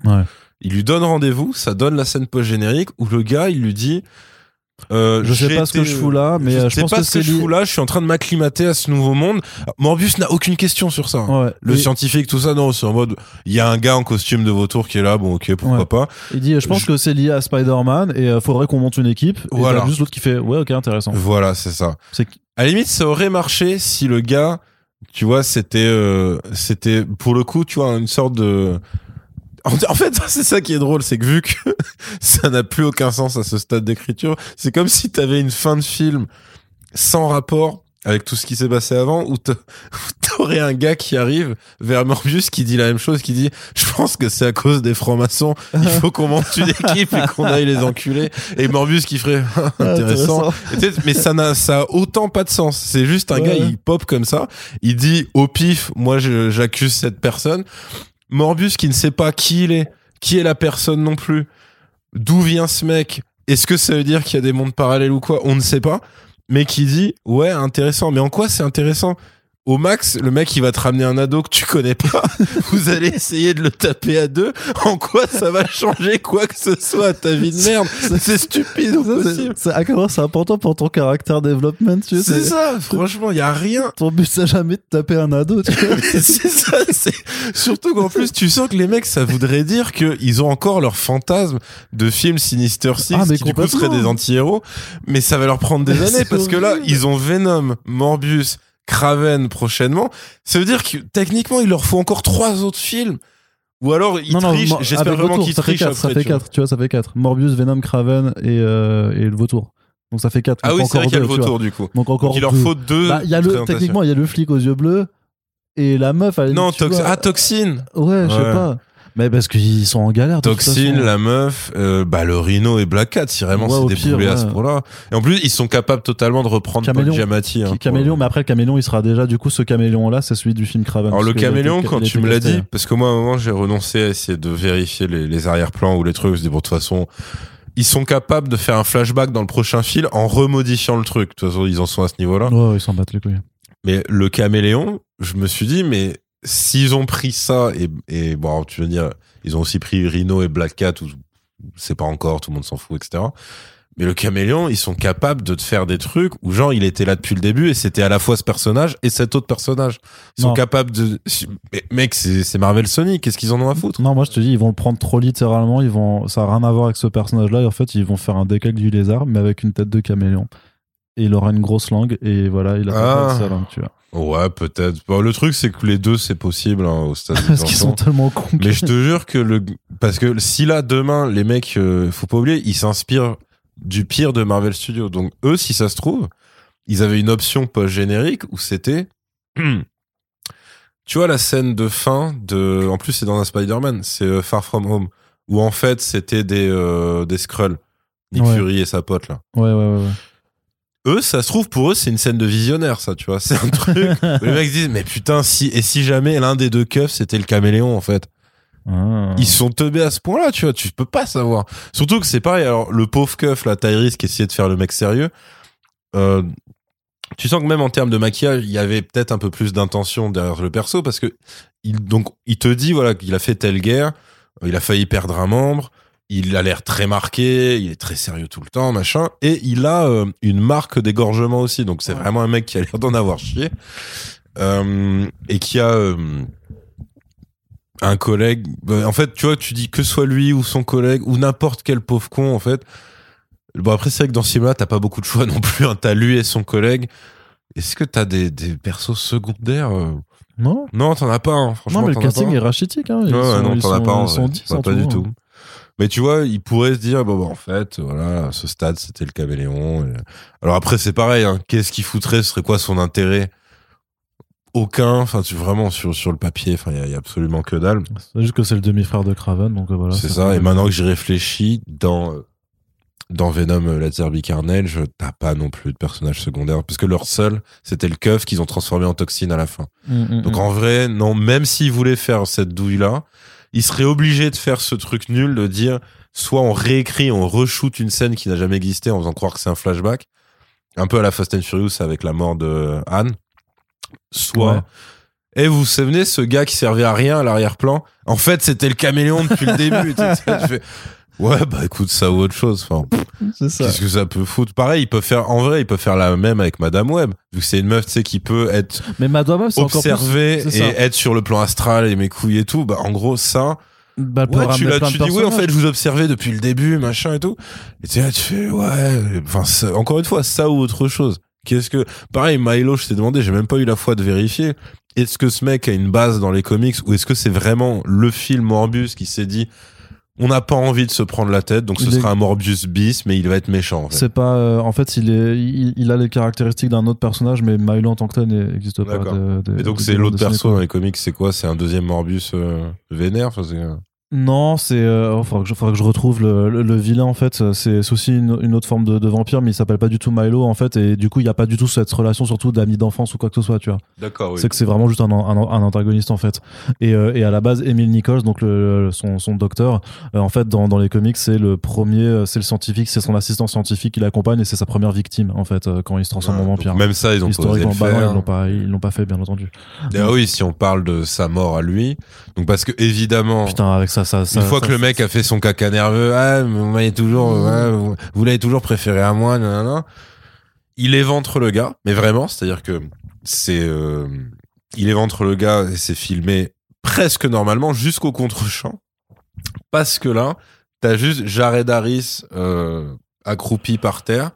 Il lui donne rendez-vous, ça donne la scène post-générique où le gars, il lui dit euh, je sais pas ce que je fous là, mais je, je pense pas que ce que je fous là. Je suis en train de m'acclimater à ce nouveau monde. Morbius n'a aucune question sur ça. Ouais. Le scientifique, tout ça, non, c'est en mode, il y a un gars en costume de vautour qui est là. Bon, ok, pourquoi pas. Il dit, je pense que c'est lié à Spider-Man et euh, faudrait qu'on monte une équipe. Et voilà. juste l'autre qui fait, ouais, ok, intéressant. Voilà, c'est ça. À la limite, ça aurait marché si le gars, tu vois, c'était, euh, c'était pour le coup, tu vois, une sorte de en fait, (laughs) c'est ça qui est drôle, c'est que vu que (laughs) ça n'a plus aucun sens à ce stade d'écriture, c'est comme si t'avais une fin de film sans rapport avec tout ce qui s'est passé avant, où (laughs) t'aurais un gars qui arrive vers Morbius qui dit la même chose, qui dit je pense que c'est à cause des francs-maçons, il faut qu'on monte une équipe et qu'on aille les enculer. Et Morbius qui ferait intéressant. mais ça n'a ça a autant pas de sens. C'est juste un gars, il pop comme ça, il dit au pif, moi j'accuse cette personne. Morbius qui ne sait pas qui il est, qui est la personne non plus, d'où vient ce mec, est-ce que ça veut dire qu'il y a des mondes parallèles ou quoi, on ne sait pas, mais qui dit ouais intéressant, mais en quoi c'est intéressant? Au max, le mec, il va te ramener un ado que tu connais pas. (laughs) Vous allez essayer de le taper à deux. En quoi ça va changer quoi que ce soit à ta vie de merde? C'est stupide C'est à quel c'est important pour ton caractère development, tu sais? C'est ça, franchement, il y a rien. Ton but, c'est jamais de taper un ado, tu (laughs) c'est ça, c'est... Surtout qu'en plus, tu sens que les mecs, ça voudrait dire qu'ils ont encore leur fantasme de film Sinister Six, ah, qui du coup seraient des anti-héros. Mais ça va leur prendre des (laughs) années, parce que là, ils ont Venom, Morbius, Craven prochainement, ça veut dire que techniquement il leur faut encore trois autres films. Ou alors ils trichent, j'espère vraiment qu'ils trichent après, Ça fait quatre, tu vois, ça fait quatre. Morbius, Venom, Craven et, euh, et le vautour. Donc ça fait quatre. Ah oui, c'est vrai qu'il y a le vautour du coup. Donc encore il leur faut deux. Bah, y a le, techniquement, il y a le flic aux yeux bleus et la meuf. Elle, non, tox ah, toxine. Ouais, je sais pas. Mais parce qu'ils sont en galère. Toxine, la meuf, euh, bah le Rhino et Black Cat, si vraiment c'est déboulé à ce point-là. Et en plus, ils sont capables totalement de reprendre Paul Giamatti. Hein, caméléon, mais après le caméléon, il sera déjà du coup ce caméléon-là, c'est celui du film Craven. Alors le caméléon, quand tu me l'as dit, parce que moi à un moment j'ai renoncé à essayer de vérifier les, les arrière-plans ou les trucs, je dis bon de toute façon ils sont capables de faire un flashback dans le prochain film en remodifiant le truc. De toute façon, ils en sont à ce niveau-là. Ouais, ils s'en battent les couilles. Mais le caméléon, je me suis dit, mais s'ils ont pris ça et, et bon, tu veux dire, ils ont aussi pris Rhino et Black Cat, ou c'est pas encore, tout le monde s'en fout, etc. Mais le caméléon, ils sont capables de te faire des trucs où genre il était là depuis le début et c'était à la fois ce personnage et cet autre personnage. Ils sont capables de. Mais, mec, c'est Marvel Sony. Qu'est-ce qu'ils en ont à foutre? Non, moi je te dis, ils vont le prendre trop littéralement. Ils vont, ça a rien à voir avec ce personnage-là. Et en fait, ils vont faire un décalque du lézard, mais avec une tête de caméléon. Et il aura une grosse langue et voilà, il a pas sa langue, tu vois. Ouais, peut-être. le truc, c'est que les deux, c'est possible hein, au stade. (laughs) Parce qu'ils sont tellement cons. Mais je te jure que le, parce que si là demain les mecs, euh, faut pas oublier, ils s'inspirent du pire de Marvel Studios. Donc eux, si ça se trouve, ils avaient une option post-générique où c'était... (clears throat) tu vois la scène de fin de... En plus, c'est dans un Spider-Man, c'est euh, Far From Home, où en fait, c'était des, euh, des Skrulls. Nick Fury et sa pote, là. Ouais, ouais, ouais. Eux, ça se trouve, pour eux, c'est une scène de visionnaire, ça, tu vois. C'est un (laughs) truc. les mecs disent, mais putain, si, et si jamais l'un des deux keufs, c'était le caméléon, en fait? Ah. Ils sont teubés à ce point-là, tu vois, tu peux pas savoir. Surtout que c'est pareil, alors le pauvre keuf, la Tyrese qui essayait de faire le mec sérieux, euh, tu sens que même en termes de maquillage, il y avait peut-être un peu plus d'intention derrière le perso parce que il, donc, il te dit, voilà, qu'il a fait telle guerre, il a failli perdre un membre, il a l'air très marqué, il est très sérieux tout le temps, machin, et il a euh, une marque d'égorgement aussi, donc c'est vraiment un mec qui a l'air d'en avoir chié, euh, et qui a, euh, un collègue. Euh, en fait, tu vois, tu dis que soit lui ou son collègue ou n'importe quel pauvre con, en fait. Bon, après, c'est vrai que dans ce film-là, t'as pas beaucoup de choix (laughs) non plus. Hein. T'as lui et son collègue. Est-ce que t'as des, des persos secondaires Non. Non, t'en as pas, hein. franchement. Non, mais le casting est rachitique. Hein. Ils ouais, non, t'en as pas. Ils pas, du tout. Mais tu vois, il pourrait se dire, bon, bah, en fait, voilà, ce stade, c'était le caméléon. Alors après, c'est pareil, hein. qu'est-ce qu'il foutrait? Ce serait quoi son intérêt? Aucun. Enfin, tu vraiment sur sur le papier, enfin, il y, a absolument que dalle. C'est juste que c'est le demi-frère de Craven, donc euh, voilà. C'est ça. Et maintenant que j'y réfléchis, dans euh, dans Venom, euh, Laserby Carnage, t'as pas non plus de personnage secondaire parce que leur seul, c'était le keuf qu'ils ont transformé en toxine à la fin. Mm, mm, donc mm. en vrai, non, même s'ils voulaient faire cette douille là, ils seraient obligés de faire ce truc nul de dire soit on réécrit, on reshoot une scène qui n'a jamais existé en faisant croire que c'est un flashback, un peu à la Fast and Furious avec la mort de Anne soit. Et eh, vous vous souvenez, ce gars qui servait à rien à l'arrière-plan, en fait, c'était le caméléon depuis le début. Ouais, bah écoute, ça ou autre chose. Enfin, Qu'est-ce que ça peut foutre? Pareil, il peut faire, en vrai, il peut faire la même avec Madame Web. Vu que c'est une meuf, tu sais, qui peut être Mais Madame Web, observée et être sur le plan astral et mes couilles et tout. Bah, en gros, ça. Bah, ouais, tu, là, tu dis oui en fait je vous observais depuis le début machin et tout et tu tu fais ouais enfin encore une fois ça ou autre chose Qu'est-ce que pareil Milo, je t'ai demandé, j'ai même pas eu la foi de vérifier. Est-ce que ce mec a une base dans les comics ou est-ce que c'est vraiment le film Morbius qui s'est dit on n'a pas envie de se prendre la tête, donc ce sera un Morbius bis, mais il va être méchant. C'est pas, euh, en fait, il est, il, a les caractéristiques d'un autre personnage, mais Milo en tant que tel n'existe pas. Et donc c'est l'autre perso dans les comics, c'est quoi? C'est un deuxième Morbius euh, vénère? Non, c'est. Euh, oh, faudra, que je, faudra que je retrouve le, le, vilain en fait. C'est aussi une, une, autre forme de, de, vampire, mais il s'appelle pas du tout Milo en fait. Et du coup, il n'y a pas du tout cette relation, surtout d'amis d'enfance ou quoi que ce soit, tu vois. D'accord. Oui. C'est que c'est vraiment juste un, un, un, antagoniste en fait. Et, euh, et à la base, Emile Nichols, donc le, son, son docteur, euh, en fait, dans, dans les comics, c'est le premier, euh, c'est le scientifique, c'est son assistant scientifique qui l'accompagne et c'est sa première victime en fait quand il se transforme en vampire. Même ça, ils ont pas bah ils l'ont pas, ils l'ont pas fait, bien entendu. Ah oui, si on parle de sa mort à lui, donc parce que évidemment. Putain, avec ça, ça, ça une fois que le mec a fait son caca nerveux, ah, vous m'avez toujours, mmh. vous, l'avez toujours préféré à moi, Il éventre le gars, mais vraiment, c'est-à-dire que c'est, euh, il éventre le gars et c'est filmé presque normalement jusqu'au contre-champ. Parce que là, t'as juste Jared Harris euh, accroupi par terre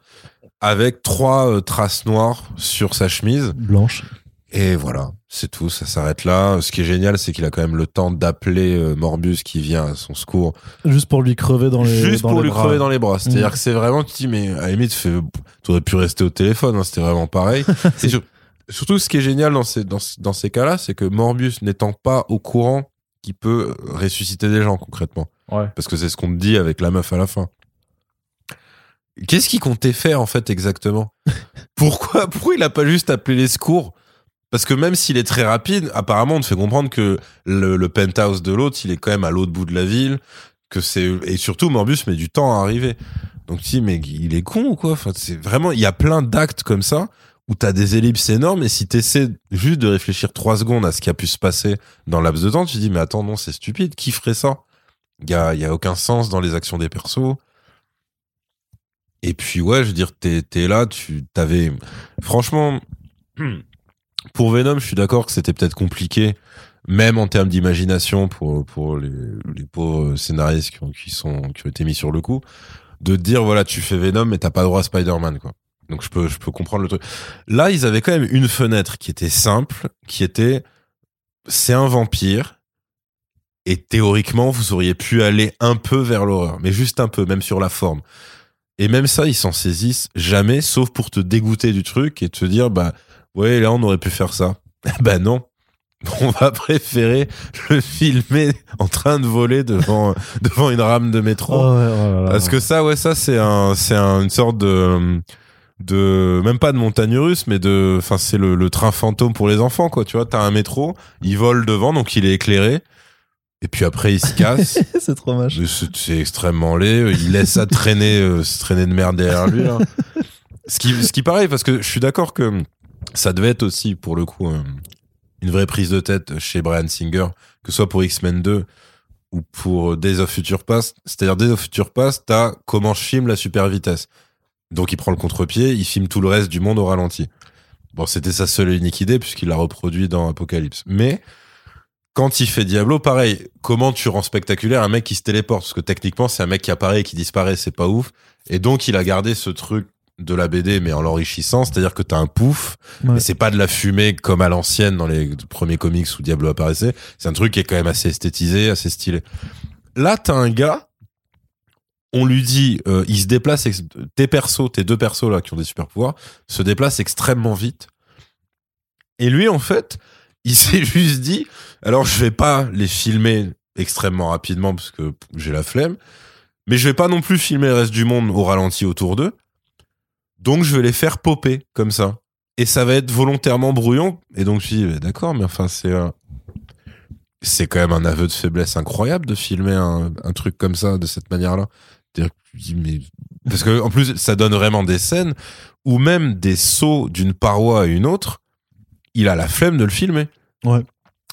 avec trois euh, traces noires sur sa chemise. Blanche. Et voilà, c'est tout, ça s'arrête là. Ce qui est génial, c'est qu'il a quand même le temps d'appeler euh, Morbus qui vient à son secours. Juste pour lui crever dans les Juste pour lui crever dans les bras. C'est-à-dire mm. que c'est vraiment, tu dis, mais à la limite, tu aurais pu rester au téléphone, hein, c'était vraiment pareil. (laughs) Et surtout, ce qui est génial dans ces, dans, dans ces cas-là, c'est que Morbius n'étant pas au courant qui peut ressusciter des gens concrètement. Ouais. Parce que c'est ce qu'on me dit avec la meuf à la fin. Qu'est-ce qu'il comptait faire en fait exactement? (laughs) Pourquoi pourquoi il a pas juste appelé les secours Parce que même s'il est très rapide, apparemment on te fait comprendre que le, penthouse de l'autre, il est quand même à l'autre bout de la ville, que c'est et surtout Morbus met du temps à arriver. Donc tu dis mais il est con ou quoi? Enfin c'est vraiment il y a plein d'actes comme ça où t'as des ellipses énormes et si t'essaies juste de réfléchir trois secondes à ce qui a pu se passer dans laps de temps, tu dis mais attends non c'est stupide, qui ferait ça? Il y a, y a aucun sens dans les actions des persos. Et puis ouais, je veux dire t'es es là, tu t'avais franchement (clears throat) pour Venom, je suis d'accord que c'était peut-être compliqué même en termes d'imagination pour pour les, les pauvres scénaristes qui, ont, qui sont qui ont été mis sur le coup de dire voilà tu fais Venom mais t'as pas droit à Spider-Man quoi. Donc je peux je peux comprendre le truc. Là ils avaient quand même une fenêtre qui était simple qui était c'est un vampire et théoriquement vous auriez pu aller un peu vers l'horreur mais juste un peu même sur la forme. Et même ça ils s'en saisissent jamais sauf pour te dégoûter du truc et te dire bah ouais là on aurait pu faire ça. (laughs) Bah non. On va préférer le filmer en train de voler devant (laughs) devant une rame de métro. Oh ouais, oh parce que ça ouais ça c'est un c'est un- une sorte de de même pas de montagne russe mais de enfin c'est le, le train fantôme pour les enfants quoi. Tu vois t'as un métro il vole devant donc il est éclairé. Et puis après il se casse. (laughs) C'est trop moche. C'est extrêmement laid. Il laisse ça traîner, euh, se traîner de merde derrière lui. Ce qui, ce qui pareil, parce que je suis d'accord que ça devait être aussi pour le coup une vraie prise de tête chez Brian Singer, que ce soit pour X-Men 2 ou pour Days of Future Past. C'est-à-dire Days of Future Past, t'as comment je filme la super vitesse. Donc il prend le contre-pied, il filme tout le reste du monde au ralenti. Bon, c'était sa seule et unique idée puisqu'il l'a reproduit dans Apocalypse. Mais quand il fait Diablo, pareil, comment tu rends spectaculaire un mec qui se téléporte? Parce que techniquement, c'est un mec qui apparaît et qui disparaît, c'est pas ouf. Et donc, il a gardé ce truc de la BD, mais en l'enrichissant, c'est-à-dire que t'as un pouf, Ouais. et c'est pas de la fumée comme à l'ancienne dans les premiers comics où Diablo apparaissait. C'est un truc qui est quand même assez esthétisé, assez stylé. Là, t'as un gars, on lui dit, euh, il se déplace, tes persos, tes deux persos là qui ont des super pouvoirs, se déplacent extrêmement vite. Et lui, en fait, il (laughs) s'est juste dit, alors je vais pas les filmer extrêmement rapidement parce que j'ai la flemme, mais je vais pas non plus filmer le reste du monde au ralenti autour d'eux. Donc je vais les faire popper comme ça. Et ça va être volontairement brouillon. Et donc je dis, d'accord, mais enfin c'est c'est quand même un aveu de faiblesse incroyable de filmer un, un truc comme ça de cette manière-là. Mais parce que en plus ça donne vraiment des scènes ou même des sauts d'une paroi à une autre. Il a la flemme de le filmer. Ouais.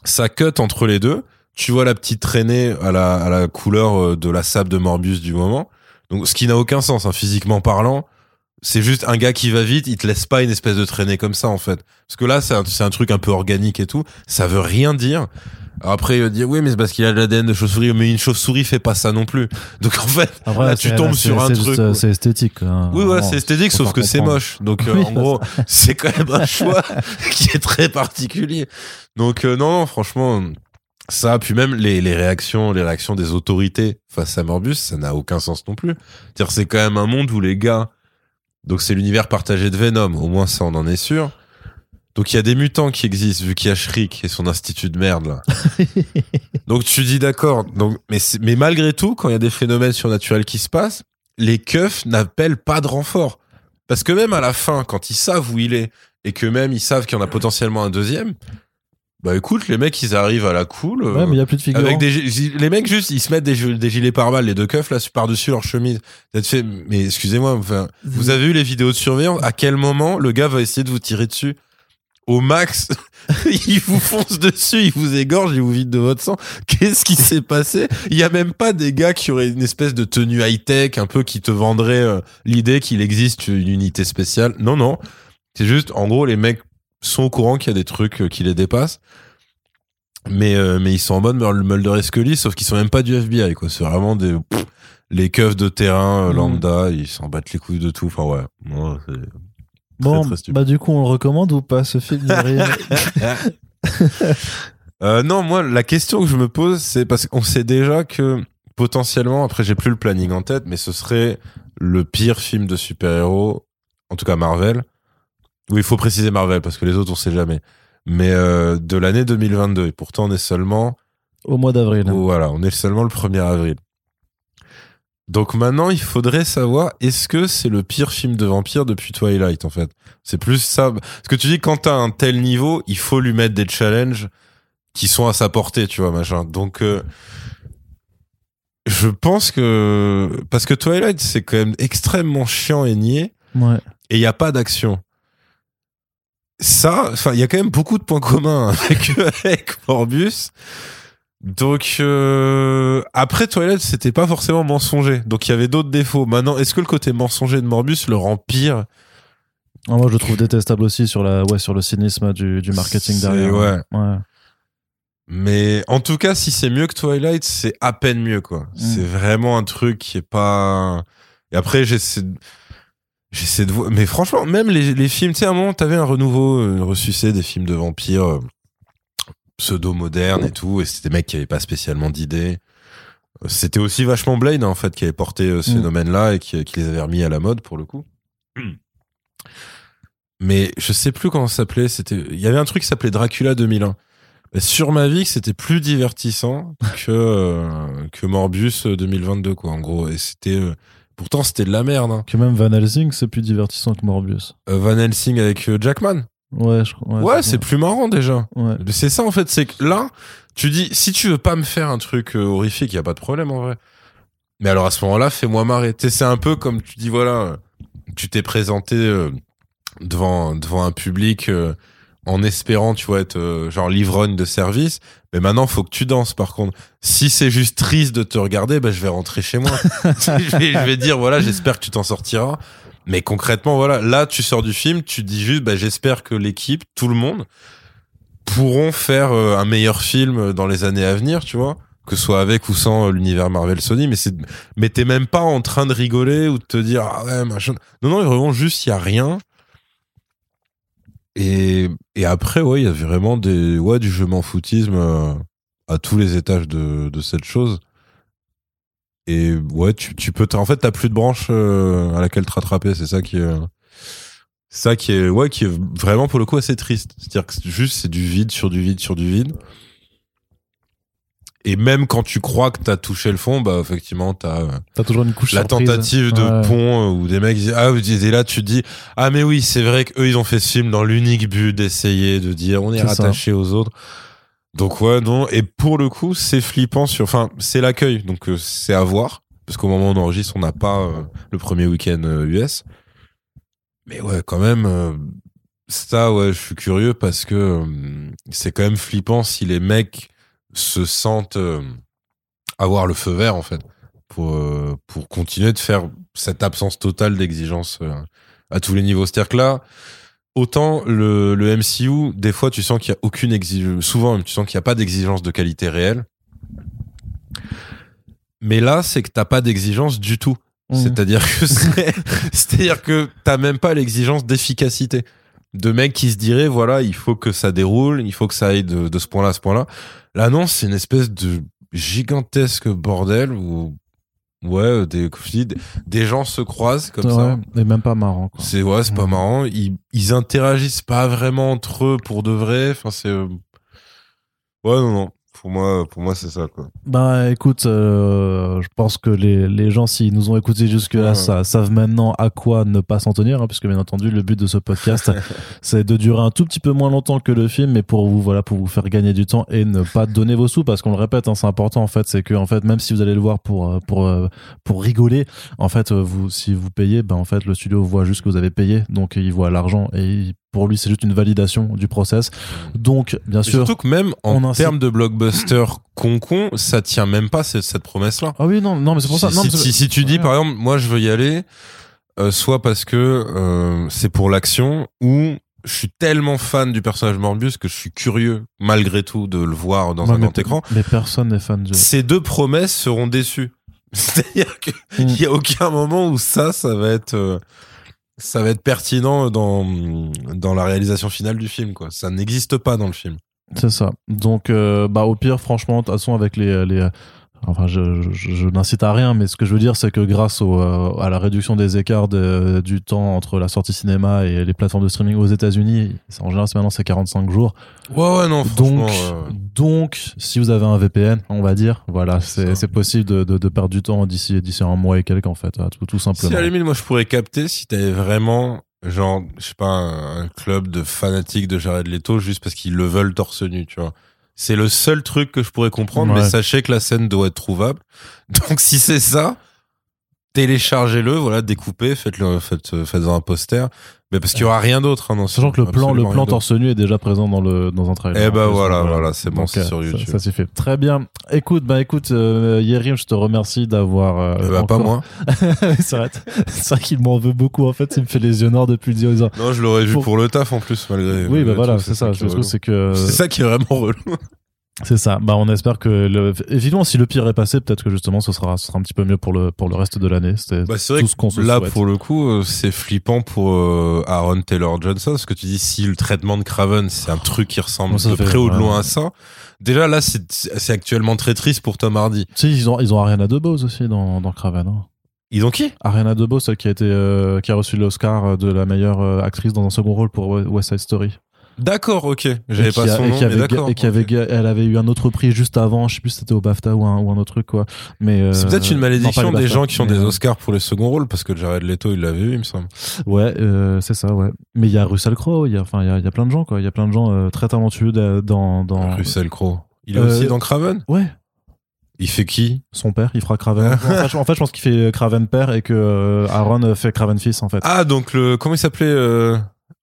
Ça cut entre les deux. Tu vois la petite traînée à la, à la couleur euh, de la sable de Morbius du moment. Donc, ce qui n'a aucun sens, hein, physiquement parlant. C'est juste un gars qui va vite, il te laisse pas une espèce de traînée comme ça, en fait. Parce que là, c'est un, un truc un peu organique et tout. Ça veut rien dire. Alors après, il va dire, oui, mais c'est parce qu'il a de l'ADN de chauve-souris. Mais une chauve-souris fait pas ça non plus. Donc, en fait, Après, là, tu tombes sur un truc. C'est esthétique. hein. Oui, voilà, c'est esthétique, sauf que c'est moche. Donc, (laughs) euh, en gros, (laughs) c'est quand même un choix (laughs) qui est très particulier. Donc, euh, non, non, franchement, ça, puis même les, les réactions, les réactions des autorités face à Morbus, ça n'a aucun sens non plus. C'est quand même un monde où les gars, donc c'est l'univers partagé de Venom, au moins ça, on en est sûr. Donc, il y a des mutants qui existent, vu qu'il y a Shriek et son institut de merde, là. (laughs) donc, tu dis d'accord. Donc, mais, c'est- mais malgré tout, quand il y a des phénomènes surnaturels qui se passent, les keufs n'appellent pas de renfort. Parce que même à la fin, quand ils savent où il est, et que même ils savent qu'il y en a potentiellement un deuxième, bah écoute, les mecs, ils arrivent à la cool. euh, Ouais, mais il y a plus de figurants. avec des, les mecs juste, ils se mettent des, des gilets pare-balles, les deux keufs là par-dessus leur chemise. Fait, mais excusez-moi, enfin, vous avez eu les vidéos de surveillance? À quel moment le gars va essayer de vous tirer dessus? Au max, (laughs) il vous fonce dessus, il vous égorge, il vous vide de votre sang. Qu'est-ce qui s'est passé? Il y a même pas des gars qui auraient une espèce de tenue high-tech, un peu qui te vendraient euh, l'idée qu'il existe une unité spéciale. Non, non. C'est juste, en gros, les mecs sont au courant qu'il y a des trucs euh, qui les dépassent. Mais, euh, mais ils sont en mode Mul- Mulder et Scully, sauf qu'ils sont même pas du FBI, quoi. C'est vraiment des, pff, les keufs de terrain, euh, Mhm. lambda, ils s'en battent les couilles de tout. Enfin, ouais. Ouais, c'est- Bon, très bah du coup, on le recommande ou pas ce film (laughs) (laughs) Euh, non, moi, la question que je me pose, c'est parce qu'on sait déjà que potentiellement, après, j'ai plus le planning en tête, mais ce serait le pire film de super-héros, en tout cas Marvel. Oui, il faut préciser Marvel parce que les autres, on sait jamais. Mais euh, de l'année 2022. Et pourtant, on est seulement Au mois d'avril. Voilà, on est seulement le 1er avril. Donc maintenant, il faudrait savoir, est-ce que c'est le pire film de vampire depuis Twilight, en fait? C'est plus ça. Parce que tu dis, quand t'as un tel niveau, il faut lui mettre des challenges qui sont à sa portée, tu vois, machin. Donc, euh, je pense que... Parce que Twilight, c'est quand même extrêmement chiant et niais. Ouais. Et il n'y a pas d'action. Ça, enfin, il y a quand même beaucoup de points communs (laughs) avec, avec Morbius. Donc euh, après Twilight, c'était pas forcément mensonger. Donc il y avait d'autres défauts. Maintenant, est-ce que le côté mensonger de Morbius le rend pire? Ah, Moi, je le trouve détestable aussi sur la ouais sur le cynisme du, du marketing derrière. Ouais. ouais. Mais en tout cas, si c'est mieux que Twilight, c'est à peine mieux quoi. Mm. C'est vraiment un truc qui est pas. Et après, j'essaie j'essaie de voir. Mais franchement, même les, les films, tu sais, à un moment, t'avais un renouveau, une ressucée des films de vampires euh, pseudo-moderne et tout, et c'était des mecs qui avaient pas spécialement d'idées. C'était aussi vachement Blade en fait qui avait porté euh, ce mm. phénomène-là et qui, les avait remis à la mode pour le coup. Mais je sais plus comment ça s'appelait. C'était, il y avait un truc qui s'appelait Dracula 2001. sur ma vie, c'était plus divertissant que euh, que Morbius 2022 quoi. En gros, et c'était euh, pourtant c'était de la merde. Hein. Que même Van Helsing, c'est plus divertissant que Morbius. Van Helsing avec Jackman. Ouais, je, ouais, ouais c'est plus marrant déjà. Ouais. C'est ça en fait, c'est que là, tu dis, si tu veux pas me faire un truc euh, horrifique, y a pas de problème en vrai. Mais alors à ce moment-là, fais-moi marrer. C'est un peu comme tu dis, voilà, tu t'es présenté euh, devant devant un public euh, en espérant, tu vois, être genre l'ivrogne de service. Mais maintenant, faut que tu danses. Par contre, si c'est juste triste de te regarder, ben je vais rentrer chez moi. (laughs) (laughs) je, vais, je vais dire, voilà, j'espère que tu t'en sortiras. Mais concrètement, voilà, là, tu sors du film, tu dis juste, bah, j'espère que l'équipe, tout le monde, pourront faire euh, un meilleur film dans les années à venir, tu vois que ce soit avec ou sans l'univers Marvel Sony mais c'est mais t'es même pas en train de rigoler ou de te dire ah ouais machin non non vraiment juste il y a rien et et après ouais il y a vraiment des ouais du je m'en foutisme euh, à tous les étages de de cette chose et ouais, tu, tu peux, en fait, t'as plus de branche euh, à laquelle te rattraper. C'est ça qui est, ça qui est, ouais, qui est vraiment pour le coup assez triste. C'est-à-dire que juste c'est du vide sur du vide sur du vide. Et même quand tu crois que t'as touché le fond, bah effectivement t'as as toujours une couche la tentative de pont où des mecs disent ah et là tu te dis ah mais oui c'est vrai qu'eux ils ont fait ce film dans l'unique but d'essayer de dire on est, rattaché aux autres. Donc ouais, non. Et pour le coup, c'est flippant sur. Enfin, c'est l'accueil, donc euh, c'est à voir. Parce qu'au moment où on enregistre, on n'a pas euh, le premier week-end US. Euh, Mais ouais, quand même, ça, ouais, je suis curieux parce que c'est quand même flippant si les mecs se sentent avoir le feu vert en fait pour pour continuer de faire cette absence totale d'exigence à tous les niveaux. C'est-à-dire que là, autant le, le MCU, des fois, tu sens qu'il y a aucune exigence, souvent, tu sens qu'il n'y a pas d'exigence de qualité réelle. Mais là, c'est que t'as pas d'exigence du tout. Mmh. C'est-à-dire que (laughs) c'est-à-dire que t'as même pas l'exigence d'efficacité. De mecs qui se diraient, voilà, il faut que ça déroule, il faut que ça aille de, de ce point-là à ce point-là. Là, non, c'est une espèce de gigantesque bordel où Ouais, des, des gens se croisent comme ça. Et même pas marrant. C'est ouais, c'est pas marrant. Ils, ils interagissent pas vraiment entre eux pour de vrai. Enfin, c'est. Euh, ouais, non, non pour moi, pour moi, c'est ça, quoi. Bah, écoute, euh, je pense que les, les gens, s'ils nous ont écoutés jusque-là, ça, savent maintenant à quoi ne pas s'en tenir, hein, puisque bien entendu, le but de ce podcast, (laughs) c'est de durer un tout petit peu moins longtemps que le film, mais pour vous, voilà, pour vous faire gagner du temps et ne pas donner vos sous, parce qu'on le répète, hein, c'est important, en fait, c'est que, en fait, même si vous allez le voir pour, euh, pour, euh, pour rigoler, en fait, vous, si vous payez, ben, en fait, le studio voit juste que vous avez payé, donc il voit l'argent et il pour lui, c'est juste une validation du process. Donc, bien sûr. Surtout que même en termes de blockbuster con-con, ça tient même pas cette, cette promesse-là. Ah oui, non, non, mais c'est pour ça. Si, si, si, tu dis, par exemple, moi, je veux y aller, euh, soit parce que euh, c'est pour l'action, ou je suis tellement fan du personnage Morbius que je suis curieux, malgré tout, de le voir dans un grand écran. Mais personne n'est fan de. Ces deux promesses seront déçues. (laughs) C'est-à-dire qu'il n'y mm. a aucun moment où ça, ça va être. Euh, ça va être pertinent dans, dans la réalisation finale du film, quoi. Ça n'existe pas dans le film. C'est ça. Donc, euh, bah, au pire, franchement, de toute façon, avec les, les enfin, je, je, n'incite à rien, mais ce que je veux dire, c'est que grâce au, euh, à la réduction des écarts du temps entre la sortie cinéma et les plateformes de streaming aux États-Unis, en général, maintenant c'est 45 jours. Ouais, ouais, non, donc, donc, si vous avez un VPN, on va dire, voilà, c'est possible de, de, de, perdre du temps d'ici un mois et quelques en fait, tout, tout simplement. Si à la limite, moi, je pourrais capter si t'avais vraiment genre, je sais pas, un, club de fanatiques de Jared Leto juste parce qu'ils le veulent torse nu, tu vois. C'est le seul truc que je pourrais comprendre, mais sachez que la scène doit être trouvable. Donc si c'est ça, téléchargez-le, voilà, découpez, faites-le, faites, faites un poster. Mais parce qu'il y aura rien d'autre. Hein, Sachant que le plan, le plan torse nu est déjà présent dans le dans un trailer. Eh ben voilà, voilà, c'est bon, c'est sur YouTube. Ça, ça fait Très bien. Écoute, bah écoute, euh, Yerim, je te remercie d'avoir. Euh, eh ben, pas moi. (laughs) c'est vrai, vrai qu'il m'en veut beaucoup. En fait, il me fait les yeux noirs depuis le 10 ans. Non, je l'aurais vu pour... le taf en plus malgré. Oui, bah voilà, c'est ça. Je trouve c'est que. C'est ça qui est vraiment relou. C'est ça. Bah, on espère que le... évidemment, si le pire est passé, peut-être que justement, ce sera, ce sera un petit peu mieux pour le pour le reste de l'année. C'est bah, vrai tout ce qu'on se Là, pour le coup, euh, c'est flippant pour euh, Aaron Taylor Johnson, parce que tu dis si le traitement de Craven, c'est un truc qui ressemble de près ou de loin à ça. Déjà là, c'est actuellement très triste pour Tom Hardy. Si ils ont ils ont Ariana DeBose aussi dans dans Craven. Hein. Ils ont qui? Ariana DeBose qui a été euh, qui a reçu l'Oscar de la meilleure actrice dans un second rôle pour West Side Story. D'accord, ok. J'avais pas son nom, mais d'accord. Et qui avait, elle avait eu un autre prix juste avant. Je sais plus si c'était au BAFTA ou un, ou un autre truc, quoi. Mais euh, c'est peut-être une malédiction des gens qui ont des euh, Oscars pour les seconds rôles, parce que Jared Leto, il l'avait eu, il me semble. Ouais, euh, c'est ça, ouais. Mais il y a Russell Crowe, il y a, enfin, il y a, y a, plein de gens, quoi. Il y a plein de gens euh, très talentueux dans, dans. Russell Crowe. Il est aussi dans Craven? Ouais. Il fait qui? Son père, il fera Craven. en, fait, en, fait, je pense qu'il fait Craven père et que Aaron fait Craven fils, en fait. Ah, donc le comment il s'appelait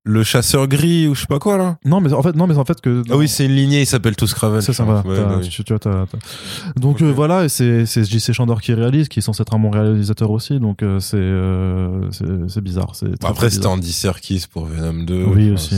le chasseur gris ou je sais pas quoi là. Non mais en fait non mais en fait que ah oui c'est une lignée ils s'appellent tous Craven. C'est ça voilà. Tu, vois, donc euh, voilà c'est c'est JC Chandor qui réalise qui est censé être un bon réalisateur aussi donc euh, c'est euh, c'est bizarre c'est après c'était Andy Serkis pour Venom 2 oui aussi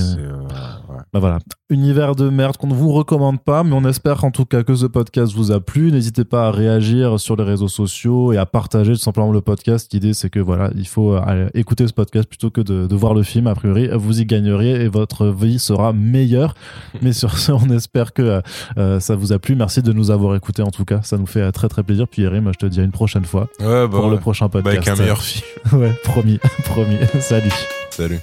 bah voilà. Univers de merde qu'on ne vous recommande pas mais on espère en tout cas que ce podcast vous a plu. N'hésitez pas à réagir sur les réseaux sociaux et à partager tout simplement le podcast. L'idée c'est que voilà il faut écouter ce podcast plutôt que de, de voir le film a priori. Vous y gagneriez et votre vie sera meilleure. (laughs) Mais sur ce, on espère que euh, ça vous a plu. Merci de nous avoir écoutés en tout cas. Ça nous fait très très plaisir. Puis Erim, je te dis à une prochaine fois bah pour le prochain podcast. avec un meilleur film. (laughs) ouais, promis, (laughs) promis. Salut. Salut.